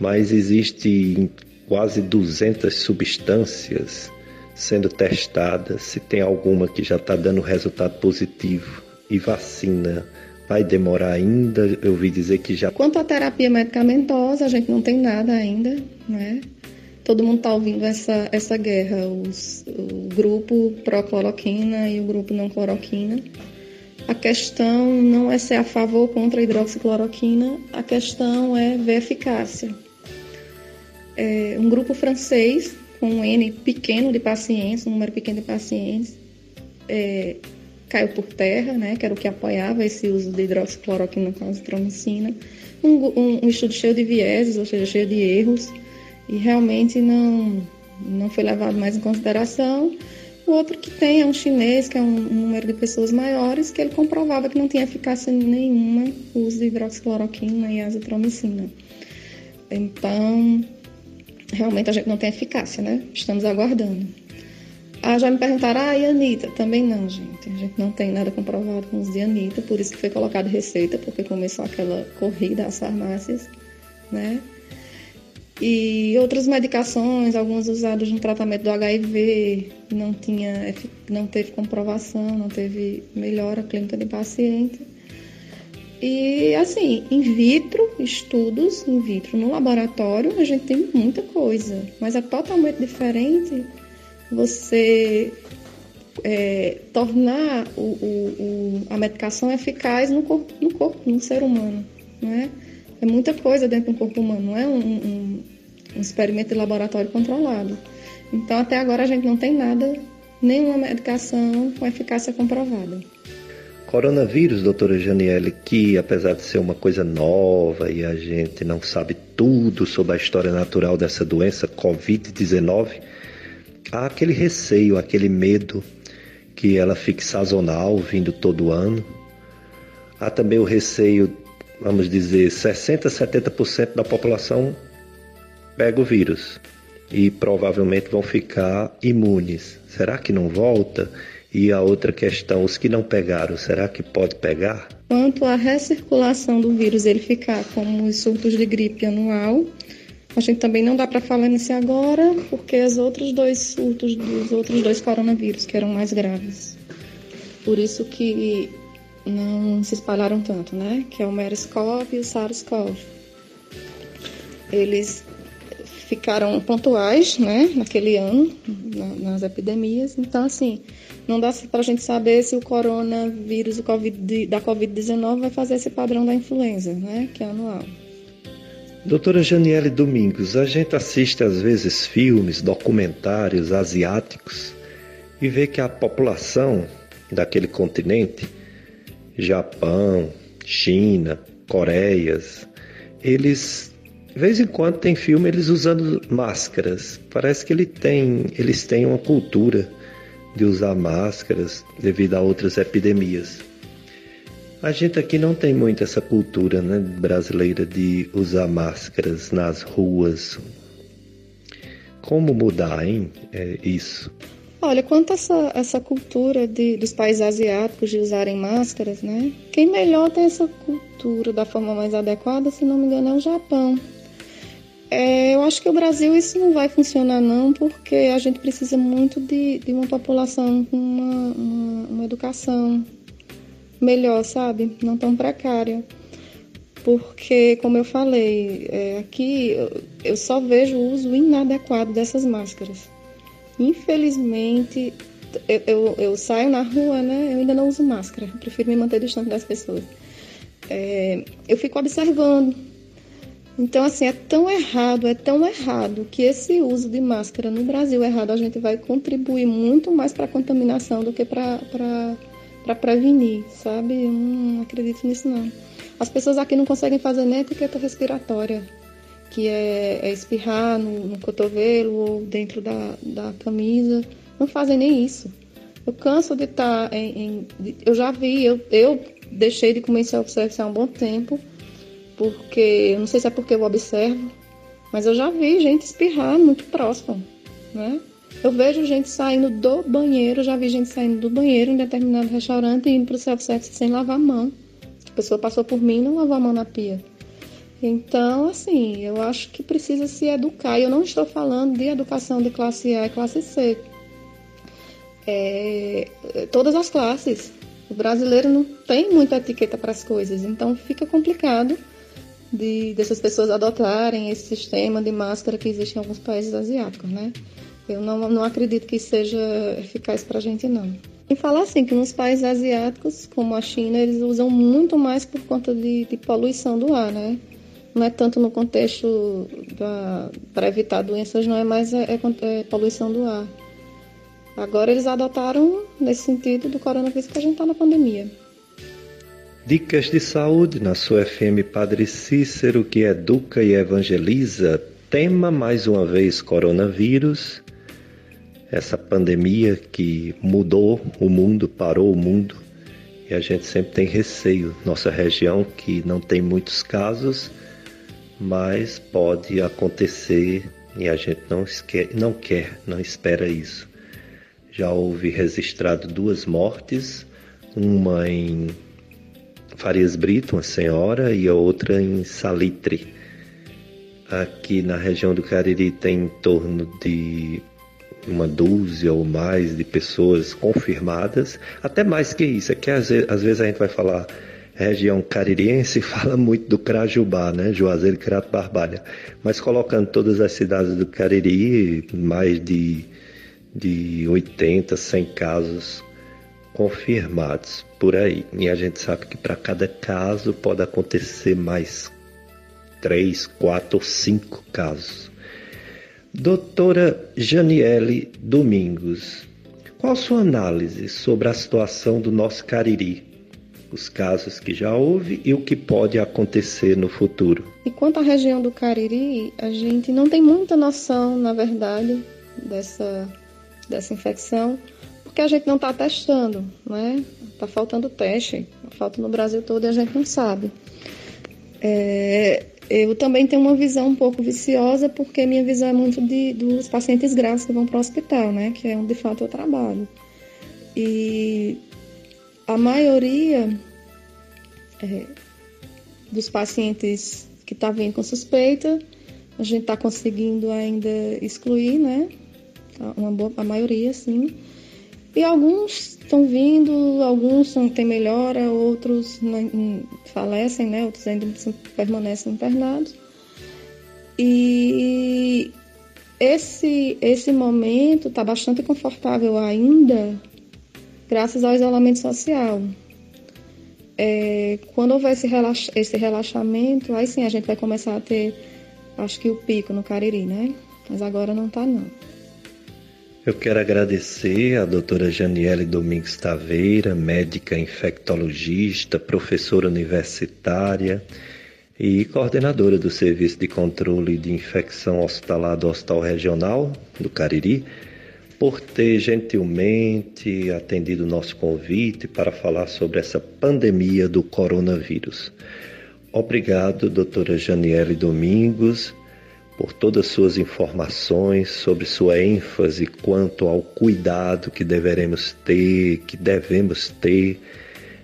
mas existe quase 200 substâncias sendo testadas. Se tem alguma que já está dando resultado positivo e vacina vai demorar ainda. Eu ouvi dizer que já. Quanto à terapia medicamentosa, a gente não tem nada ainda, né? Todo mundo está ouvindo essa, essa guerra, os, o grupo pró-cloroquina e o grupo não cloroquina. A questão não é ser a favor ou contra a hidroxicloroquina, a questão é ver eficácia é, um grupo francês com um N pequeno de pacientes, um número pequeno de pacientes, é, caiu por terra, né, que era o que apoiava esse uso de hidroxicloroquina com azitromicina. Um, um, um, estudo cheio de vieses, ou seja, cheio de erros, e realmente não, não foi levado mais em consideração. O outro que tem é um chinês, que é um, um número de pessoas maiores, que ele comprovava que não tinha eficácia nenhuma o uso de hidroxicloroquina e azitromicina. Então, realmente a gente não tem eficácia, né? Estamos aguardando. Ah, já me perguntaram, ah, e Anitta? Também não, gente. A gente não tem nada comprovado com os de Anitta, por isso que foi colocado receita, porque começou aquela corrida às farmácias, né? E outras medicações, algumas usadas no tratamento do HIV, não, tinha, não teve comprovação, não teve melhora clínica de paciente. E assim, in vitro, estudos in vitro no laboratório, a gente tem muita coisa, mas é totalmente diferente você é, tornar o, o, o, a medicação eficaz no corpo, no corpo, no ser humano, não é? É muita coisa dentro do corpo humano, não é um, um, um experimento de laboratório controlado. Então, até agora a gente não tem nada, nenhuma medicação com eficácia comprovada. Coronavírus, doutora Janiele, que apesar de ser uma coisa nova e a gente não sabe tudo sobre a história natural dessa doença, Covid-19, há aquele receio, aquele medo que ela fique sazonal, vindo todo ano. Há também o receio, vamos dizer, 60, 70% da população pega o vírus e provavelmente vão ficar imunes. Será que não volta? E a outra questão, os que não pegaram, será que pode pegar? Quanto à recirculação do vírus, ele ficar como os surtos de gripe anual, a gente também não dá para falar nisso agora, porque os outros dois surtos dos outros dois coronavírus que eram mais graves. Por isso que não se espalharam tanto, né? Que é o MERS-CoV e o SARS-CoV. Eles ficaram pontuais, né, naquele ano, na, nas epidemias. Então, assim, não dá para a gente saber se o coronavírus o COVID, da Covid-19 vai fazer esse padrão da influenza, né, que é anual. Doutora Janiele Domingos, a gente assiste às vezes filmes, documentários asiáticos e vê que a população daquele continente, Japão, China, Coreias, eles de vez em quando tem filme eles usando máscaras. Parece que ele tem, eles têm uma cultura de usar máscaras devido a outras epidemias. A gente aqui não tem muito essa cultura né, brasileira de usar máscaras nas ruas. Como mudar, hein? É isso. Olha, quanto a essa, essa cultura de, dos países asiáticos de usarem máscaras, né? Quem melhor tem essa cultura da forma mais adequada, se não me engano, é o Japão. É, eu acho que o Brasil isso não vai funcionar não, porque a gente precisa muito de, de uma população com uma, uma, uma, educação melhor, sabe? Não tão precária. Porque, como eu falei, é, aqui eu, eu só vejo o uso inadequado dessas máscaras. Infelizmente, eu, eu, eu, saio na rua, né? Eu ainda não uso máscara, prefiro me manter distante das pessoas. É, eu fico observando então, assim, é tão errado, é tão errado que esse uso de máscara no Brasil errado, a gente vai contribuir muito mais para a contaminação do que para prevenir, sabe? Eu não acredito nisso, não. As pessoas aqui não conseguem fazer nem etiqueta respiratória, que é, é espirrar no, no, cotovelo ou dentro da, da camisa. Não fazem nem isso. Eu canso de estar tá em, em. eu já vi, eu, eu deixei de comer self-service há um bom tempo porque não sei se é porque eu observo, mas eu já vi gente espirrar muito próximo, né? Eu vejo gente saindo do banheiro, já vi gente saindo do banheiro em determinado restaurante e indo para o self-service sem lavar a mão. A pessoa passou por mim e não lavou a mão na pia. Então, assim, eu acho que precisa se educar. Eu não estou falando de educação de classe A e classe C. É, todas as classes. O brasileiro não tem muita etiqueta para as coisas, então fica complicado de dessas pessoas adotarem esse sistema de máscara que existe em alguns países asiáticos, né? Eu não, não acredito que seja eficaz para a gente, não. E falar assim, que nos países asiáticos, como a China, eles usam muito mais por conta de, de poluição do ar, né? Não é tanto no contexto para evitar doenças, não é mais é, é, é poluição do ar. Agora eles adotaram nesse sentido do coronavírus que a gente está na pandemia. Dicas de saúde na sua FM Padre Cícero, que educa e evangeliza. Tema mais uma vez coronavírus, essa pandemia que mudou o mundo, parou o mundo e a gente sempre tem receio. Nossa região, que não tem muitos casos, mas pode acontecer e a gente não, não quer, não espera isso. Já houve registrado duas mortes, uma em Farias Brito, uma senhora, e a outra em Salitre. Aqui na região do Cariri tem em torno de uma dúzia ou mais de pessoas confirmadas, até mais que isso. É que às vezes, às vezes a gente vai falar região caririense e fala muito do Crajubá, né? Juazeiro Crato Barbalha. Mas colocando todas as cidades do Cariri, mais de, de 80, 100 casos confirmados por aí. E a gente sabe que para cada caso pode acontecer mais três, quatro ou cinco casos. Doutora Janiele Domingos, qual sua análise sobre a situação do nosso Cariri? Os casos que já houve e o que pode acontecer no futuro. E quanto à região do Cariri, a gente não tem muita noção, na verdade, dessa dessa infecção, porque a gente não está testando, né? Está faltando teste, falta no Brasil todo e a gente não sabe. É, eu também tenho uma visão um pouco viciosa, porque minha visão é muito de, dos pacientes graves que vão para o hospital, né? Que é onde de fato eu trabalho. E a maioria é, dos pacientes que está vindo com suspeita, a gente está conseguindo ainda excluir, né? Uma boa, a maioria, sim. E alguns estão vindo, alguns têm melhora, outros falecem, né? Outros ainda permanecem internados. E esse, esse momento está bastante confortável ainda, graças ao isolamento social. É, quando houver esse, esse relaxamento, aí sim a gente vai começar a ter, acho que o pico no Cariri, né? Mas agora não está não. Eu quero agradecer à doutora Janiele Domingues Taveira, médica infectologista, professora universitária e coordenadora do Serviço de Controle de Infecção Hospitalar do Hospital Regional do Cariri, por ter gentilmente atendido o nosso convite para falar sobre essa pandemia do coronavírus. Obrigado, doutora Janiele Domingos por todas as suas informações, sobre sua ênfase quanto ao cuidado que deveremos ter, que devemos ter,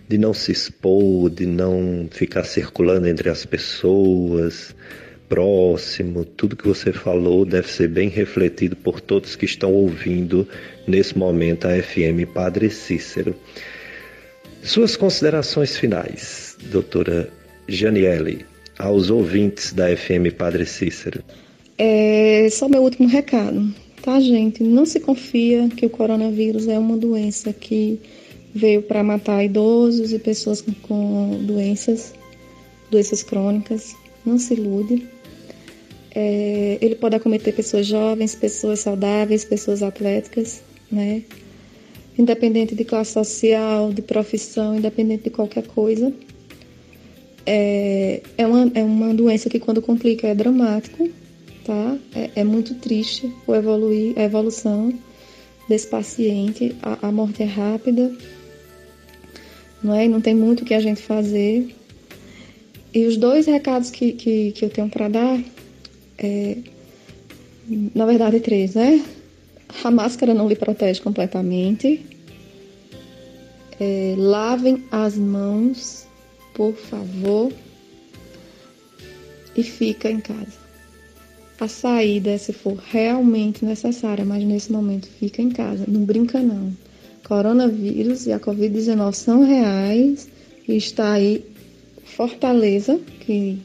de não se expor, de não ficar circulando entre as pessoas, próximo. Tudo que você falou deve ser bem refletido por todos que estão ouvindo nesse momento a FM Padre Cícero. Suas considerações finais, doutora Janiele, aos ouvintes da FM Padre Cícero. É só meu último recado, tá, gente? Não se confia que o coronavírus é uma doença que veio para matar idosos e pessoas com, doenças, doenças crônicas. Não se ilude. É, ele pode acometer pessoas jovens, pessoas saudáveis, pessoas atléticas, né? Independente de classe social, de profissão, independente de qualquer coisa. É, é, uma, é uma doença que, quando complica, é dramático, tá? É, é muito triste o evoluir, a evolução desse paciente. A, a morte é rápida, não é? não tem muito o que a gente fazer. E os dois recados que, que, que eu tenho para dar, é, na verdade, três, né? A máscara não lhe protege completamente. É, lavem as mãos, por favor, e fica em casa a saída se for realmente necessária, mas nesse momento fica em casa, não brinca não. Coronavírus e a Covid-19 são reais e está aí Fortaleza, que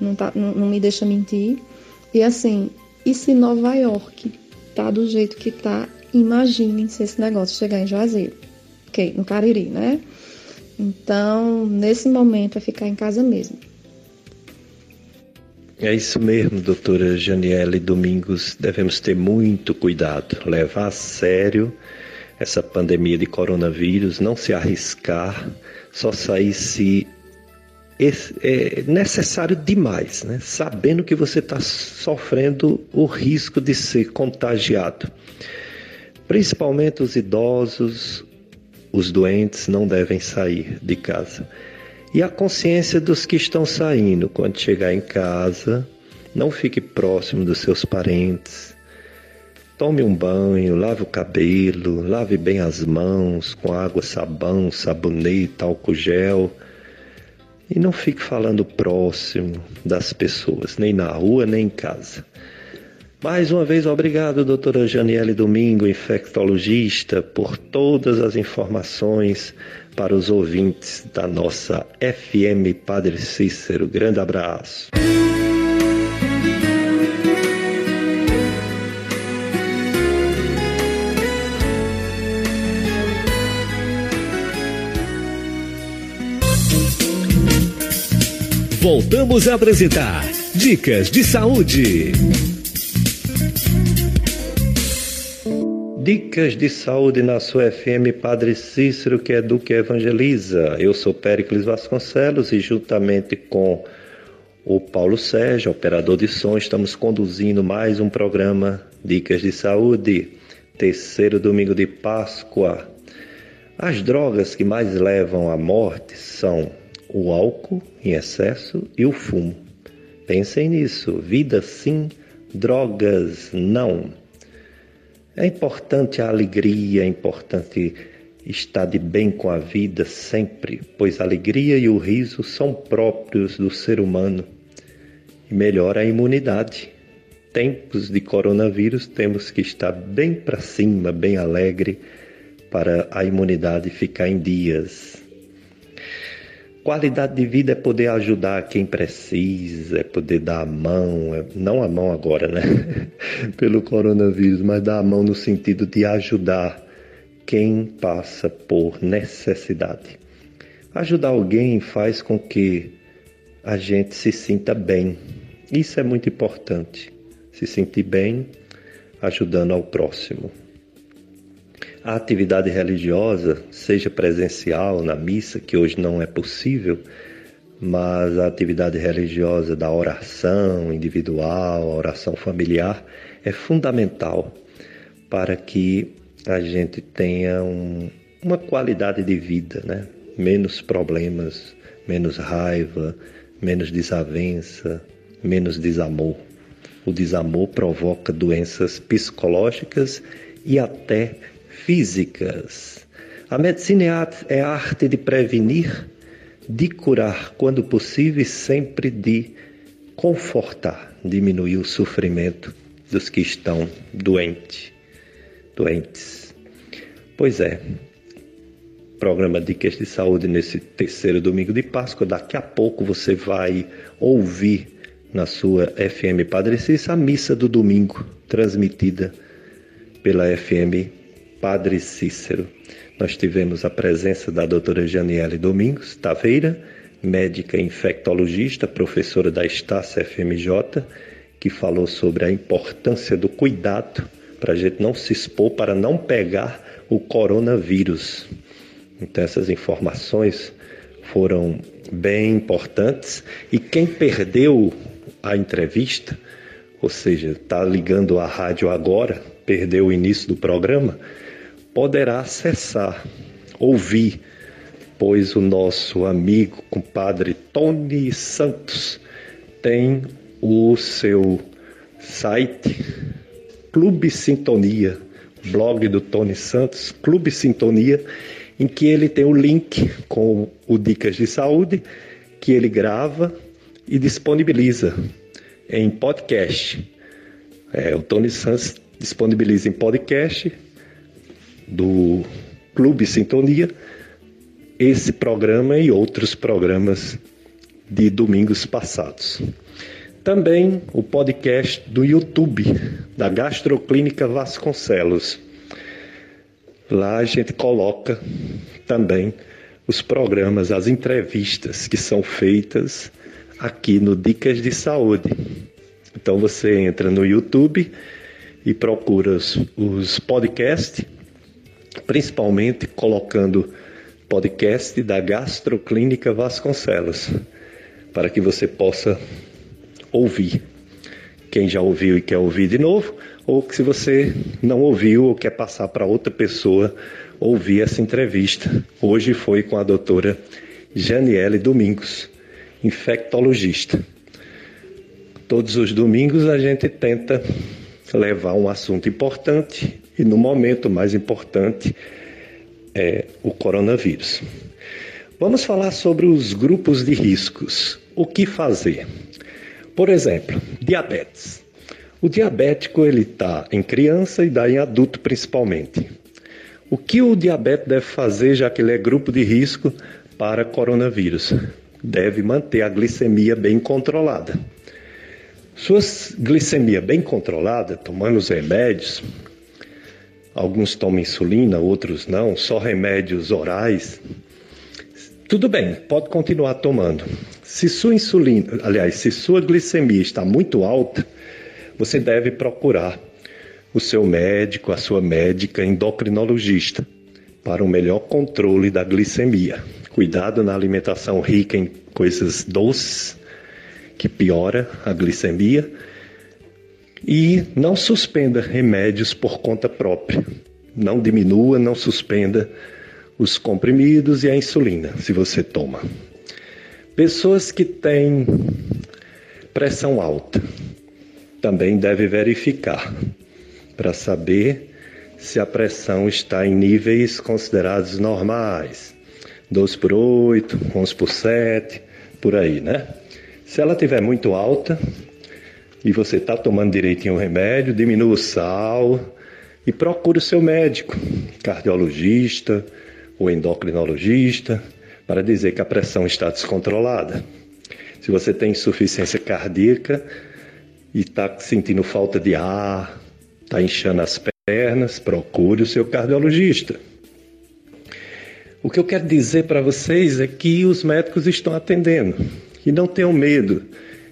não, tá, não, não me deixa mentir. E assim, e se Nova York tá do jeito que tá, imaginem se esse negócio chegar em Juazeiro, ok, no Cariri, né? Então, nesse momento é ficar em casa mesmo. É isso mesmo, doutora Janiele Domingos. Devemos ter muito cuidado, levar a sério essa pandemia de coronavírus, não se arriscar, só sair se é necessário demais, né? sabendo que você está sofrendo o risco de ser contagiado. Principalmente os idosos, os doentes não devem sair de casa. E a consciência dos que estão saindo, quando chegar em casa, não fique próximo dos seus parentes. Tome um banho, lave o cabelo, lave bem as mãos com água, sabão, sabonete, álcool gel. E não fique falando próximo das pessoas, nem na rua, nem em casa. Mais uma vez, obrigado, doutora Janiele Domingo, infectologista, por todas as informações para os ouvintes da nossa FM Padre Cícero. Grande abraço. Voltamos a apresentar Dicas de Saúde. Dicas de saúde na sua FM Padre Cícero, que educa e evangeliza. Eu sou Péricles Vasconcelos e juntamente com o Paulo Sérgio, operador de som, estamos conduzindo mais um programa Dicas de Saúde. terceiro domingo de Páscoa. As drogas que mais levam à morte são o álcool em excesso e o fumo. Pensem nisso. Vida sim, drogas não. É importante a alegria, é importante estar de bem com a vida sempre, pois a alegria e o riso são próprios do ser humano e melhora a imunidade. Tempos de coronavírus temos que estar bem para cima, bem alegre, para a imunidade ficar em dias. Qualidade de vida é poder ajudar quem precisa, é poder dar a mão, é, não a mão agora, né? Pelo coronavírus, mas dar a mão no sentido de ajudar quem passa por necessidade. Ajudar alguém faz com que a gente se sinta bem. Isso é muito importante. Se sentir bem ajudando ao próximo. A atividade religiosa, seja presencial na missa, que hoje não é possível, mas a atividade religiosa da oração individual, a oração familiar, é fundamental para que a gente tenha um, uma qualidade de vida, né? menos problemas, menos raiva, menos desavença, menos desamor. O desamor provoca doenças psicológicas e até físicas. A medicina é a arte de prevenir, de curar quando possível e sempre de confortar, diminuir o sofrimento dos que estão doentes doentes. Pois é, programa Dicas de Saúde nesse terceiro domingo de Páscoa. Daqui a pouco você vai ouvir na sua FM Padre Cícero a missa do domingo, transmitida pela FM Padre Cícero. Nós tivemos a presença da doutora Janiele Domingos Taveira, médica infectologista, professora da Estácia FMJ, que falou sobre a importância do cuidado para a gente não se expor, para não pegar o coronavírus. Então, essas informações foram bem importantes. E quem perdeu a entrevista, ou seja, está ligando a rádio agora, perdeu o início do programa, poderá acessar, ouvir, pois o nosso amigo, compadre Tony Santos, tem o seu site Clube Sintonia, blog do Tony Santos, Clube Sintonia, em que ele tem o link com o Dicas de Saúde, que ele grava e disponibiliza em podcast. É, o Tony Santos disponibiliza em podcast do Clube Sintonia esse programa e outros programas de domingos passados. Também o podcast do YouTube da Gastroclínica Vasconcelos. Lá a gente coloca também os programas, as entrevistas que são feitas aqui no Dicas de Saúde. Então você entra no YouTube e procura os, os podcasts, principalmente colocando podcast da Gastroclínica Vasconcelos, para que você possa ouvir. Quem já ouviu e quer ouvir de novo, ou que se você não ouviu ou quer passar para outra pessoa ouvir essa entrevista. Hoje foi com a doutora Janiele Domingos, infectologista. Todos os domingos a gente tenta levar um assunto importante e no momento mais importante é o coronavírus. Vamos falar sobre os grupos de riscos. O que fazer? Por exemplo, diabetes. O diabético ele está em criança e dá em adulto principalmente. O que o diabetes deve fazer, já que ele é grupo de risco para coronavírus? Deve manter a glicemia bem controlada. Sua glicemia bem controlada, tomando os remédios, alguns tomam insulina, outros não, só remédios orais, tudo bem, pode continuar tomando. Se sua insulina, aliás, se sua glicemia está muito alta, você deve procurar o seu médico, a sua médica endocrinologista para um melhor controle da glicemia. Cuidado na alimentação rica em coisas doces, que piora a glicemia. E não suspenda remédios por conta própria. Não diminua, não suspenda os comprimidos e a insulina, se você toma. Pessoas que têm pressão alta também deve verificar para saber se a pressão está em níveis considerados normais. 12 por 8, 11 por 7, por aí, né? Se ela estiver muito alta e você está tomando direitinho o remédio, diminua o sal e procure o seu médico, cardiologista ou endocrinologista, para dizer que a pressão está descontrolada. Se você tem insuficiência cardíaca e está sentindo falta de ar, está inchando as pernas, procure o seu cardiologista. O que eu quero dizer para vocês é que os médicos estão atendendo e não tenham medo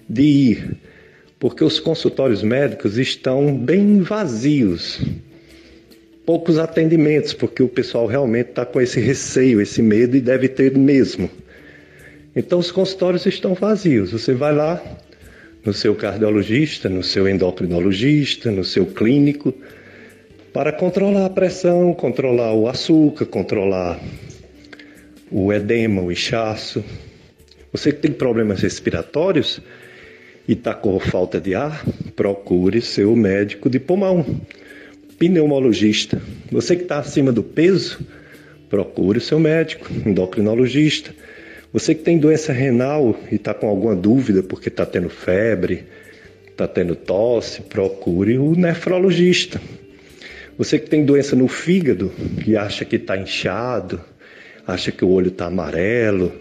de ir, porque os consultórios médicos estão bem vazios. Poucos atendimentos, porque o pessoal realmente está com esse receio, esse medo e deve ter mesmo. Então os consultórios estão vazios. Você vai lá no seu cardiologista, no seu endocrinologista, no seu clínico, para controlar a pressão, controlar o açúcar, controlar o edema, o inchaço. Você que tem problemas respiratórios e está com falta de ar, procure seu médico de pulmão, pneumologista. Você que está acima do peso, procure seu médico, endocrinologista. Você que tem doença renal e está com alguma dúvida porque está tendo febre, está tendo tosse, procure o nefrologista. Você que tem doença no fígado e acha que está inchado, acha que o olho está amarelo,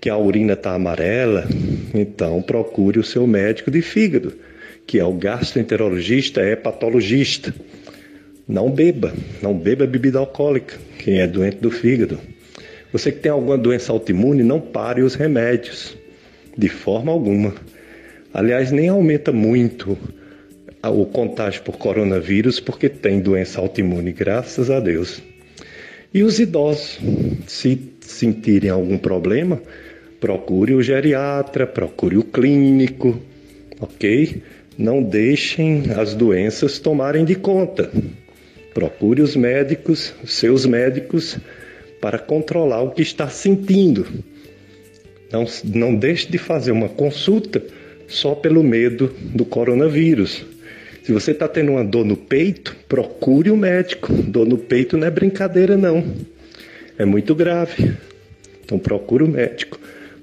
que a urina está amarela, então procure o seu médico de fígado, que é o gastroenterologista, é patologista. Não beba, não beba bebida alcoólica, quem é doente do fígado. Você que tem alguma doença autoimune, não pare os remédios, de forma alguma. Aliás, nem aumenta muito o contágio por coronavírus porque tem doença autoimune, graças a Deus. E os idosos, se sentirem algum problema, procure o geriatra, procure o clínico, ok? Não deixem as doenças tomarem de conta. Procure os médicos, seus médicos, para controlar o que está sentindo. Não, não deixe de fazer uma consulta só pelo medo do coronavírus. Se você está tendo uma dor no peito, procure o um médico. Dor no peito não é brincadeira, não. É muito grave. Então procure o um médico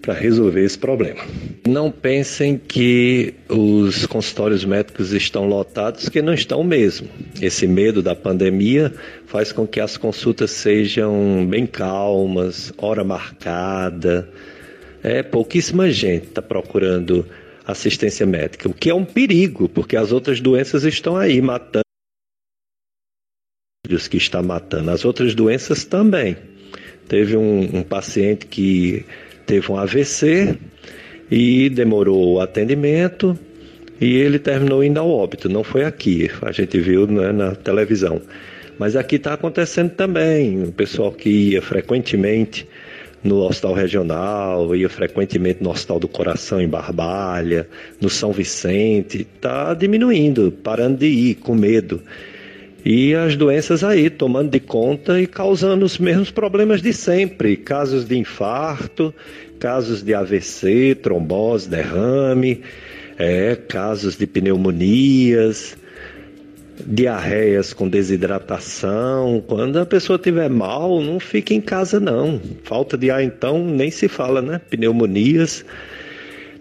para resolver esse problema. Não pensem que os consultórios médicos estão lotados, que não estão mesmo. Esse medo da pandemia faz com que as consultas sejam bem calmas, hora marcada. É pouquíssima gente está procurando assistência médica, o que é um perigo, porque as outras doenças estão aí matando que está matando. As outras doenças também. Teve um, um paciente que teve um AVC e demorou o atendimento e ele terminou indo ao óbito. Não foi aqui, a gente viu né, na televisão. Mas aqui está acontecendo também. O pessoal que ia frequentemente no Hospital Regional, ia frequentemente no Hospital do Coração em Barbalha, no São Vicente, está diminuindo, parando de ir com medo. E as doenças aí tomando de conta e causando os mesmos problemas de sempre: casos de infarto, casos de AVC, trombose, derrame, é, casos de pneumonias diarreias com desidratação. Quando a pessoa tiver mal, não fique em casa não. Falta de ar então nem se fala, né? Pneumonias.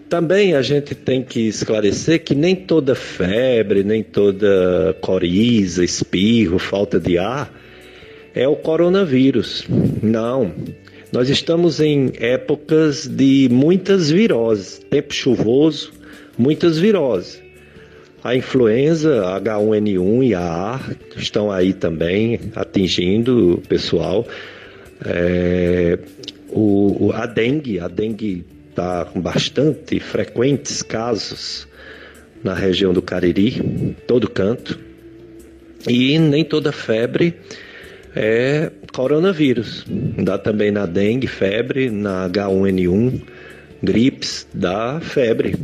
Também a gente tem que esclarecer que nem toda febre, nem toda coriza, espirro, falta de ar é o coronavírus. Não. Nós estamos em épocas de muitas viroses, tempo chuvoso, muitas viroses. A influenza H1N1 e a A estão aí também atingindo o pessoal. É, o, a dengue, a dengue está com bastante frequentes casos na região do Cariri, todo canto. E nem toda febre é coronavírus. Dá também na dengue, febre, na H1N1, gripes, dá febre.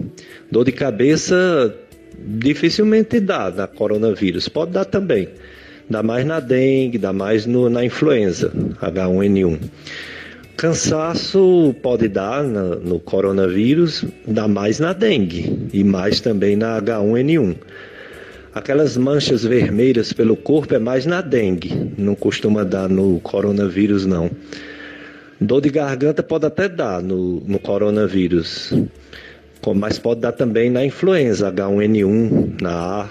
Dor de cabeça dificilmente dá na coronavírus. Pode dar também. Dá mais na dengue, dá mais no, na influenza H1N1. Cansaço pode dar na, no coronavírus, dá mais na dengue e mais também na H1N1. Aquelas manchas vermelhas pelo corpo é mais na dengue, não costuma dar no coronavírus, não. Dor de garganta pode até dar no, no coronavírus, mas pode dar também na influenza H1N1, na A.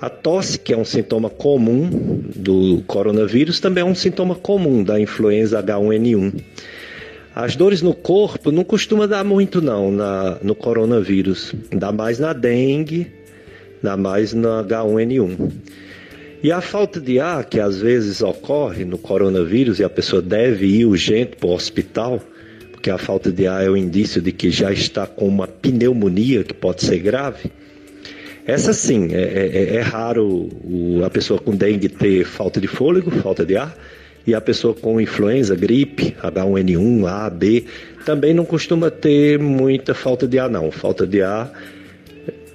A tosse, que é um sintoma comum do coronavírus, também é um sintoma comum da influenza H1N1. As dores no corpo não costuma dar muito não na, no coronavírus, dá mais na dengue, dá mais na H1N1. E a falta de ar, que às vezes ocorre no coronavírus e a pessoa deve ir urgente para o hospital, porque a falta de ar é o indício de que já está com uma pneumonia que pode ser grave. Essa sim, é, é, é, é raro o, a pessoa com dengue ter falta de fôlego, falta de ar, e a pessoa com influenza, gripe, H1N1, A, B, também não costuma ter muita falta de ar, não. Falta de ar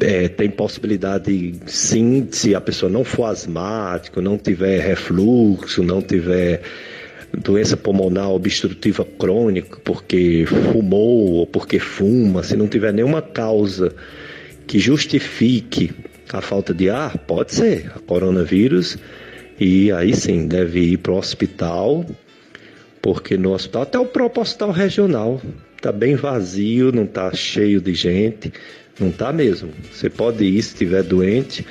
é, tem possibilidade, sim, se a pessoa não for asmático, não tiver refluxo, não tiver doença pulmonar obstrutiva crônica, porque fumou ou porque fuma, se não tiver nenhuma causa que justifique a falta de ar, pode ser a coronavírus, e aí sim deve ir para o hospital, porque no hospital, até o próprio hospital regional, está bem vazio, não está cheio de gente, não está mesmo. Você pode ir se estiver doente,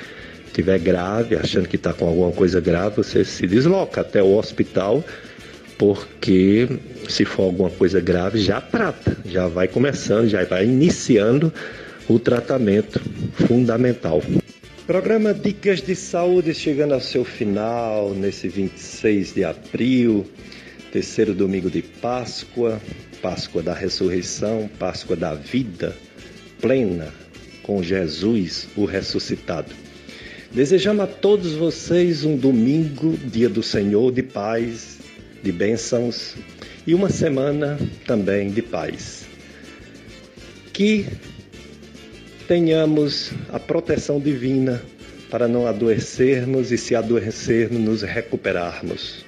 estiver grave, achando que está com alguma coisa grave, você se desloca até o hospital porque se for alguma coisa grave, já trata, já vai começando, já vai iniciando o tratamento fundamental. Programa Dicas de Saúde chegando ao seu final nesse 26 de abril, terceiro domingo de Páscoa, Páscoa da ressurreição, Páscoa da vida plena com Jesus, o ressuscitado. Desejamos a todos vocês um domingo, dia do Senhor, de paz, de bênçãos e uma semana também de paz. Que tenhamos a proteção divina para não adoecermos e, se adoecermos, nos recuperarmos.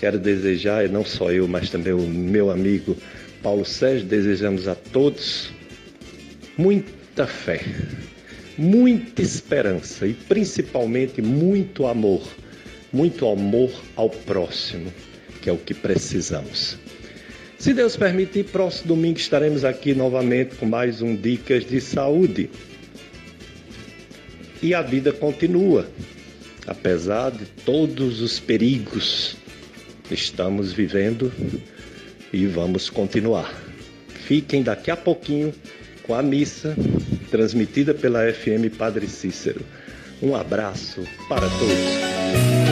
Quero desejar, e não só eu, mas também o meu amigo Paulo Sérgio, desejamos a todos muita fé, muita esperança e principalmente muito amor muito amor ao próximo, que é o que precisamos. Se Deus permitir, próximo domingo estaremos aqui novamente com mais um Dicas de Saúde. E a vida continua, apesar de todos os perigos que estamos vivendo e vamos continuar. Fiquem daqui a pouquinho com a missa transmitida pela FM Padre Cícero. Um abraço para todos.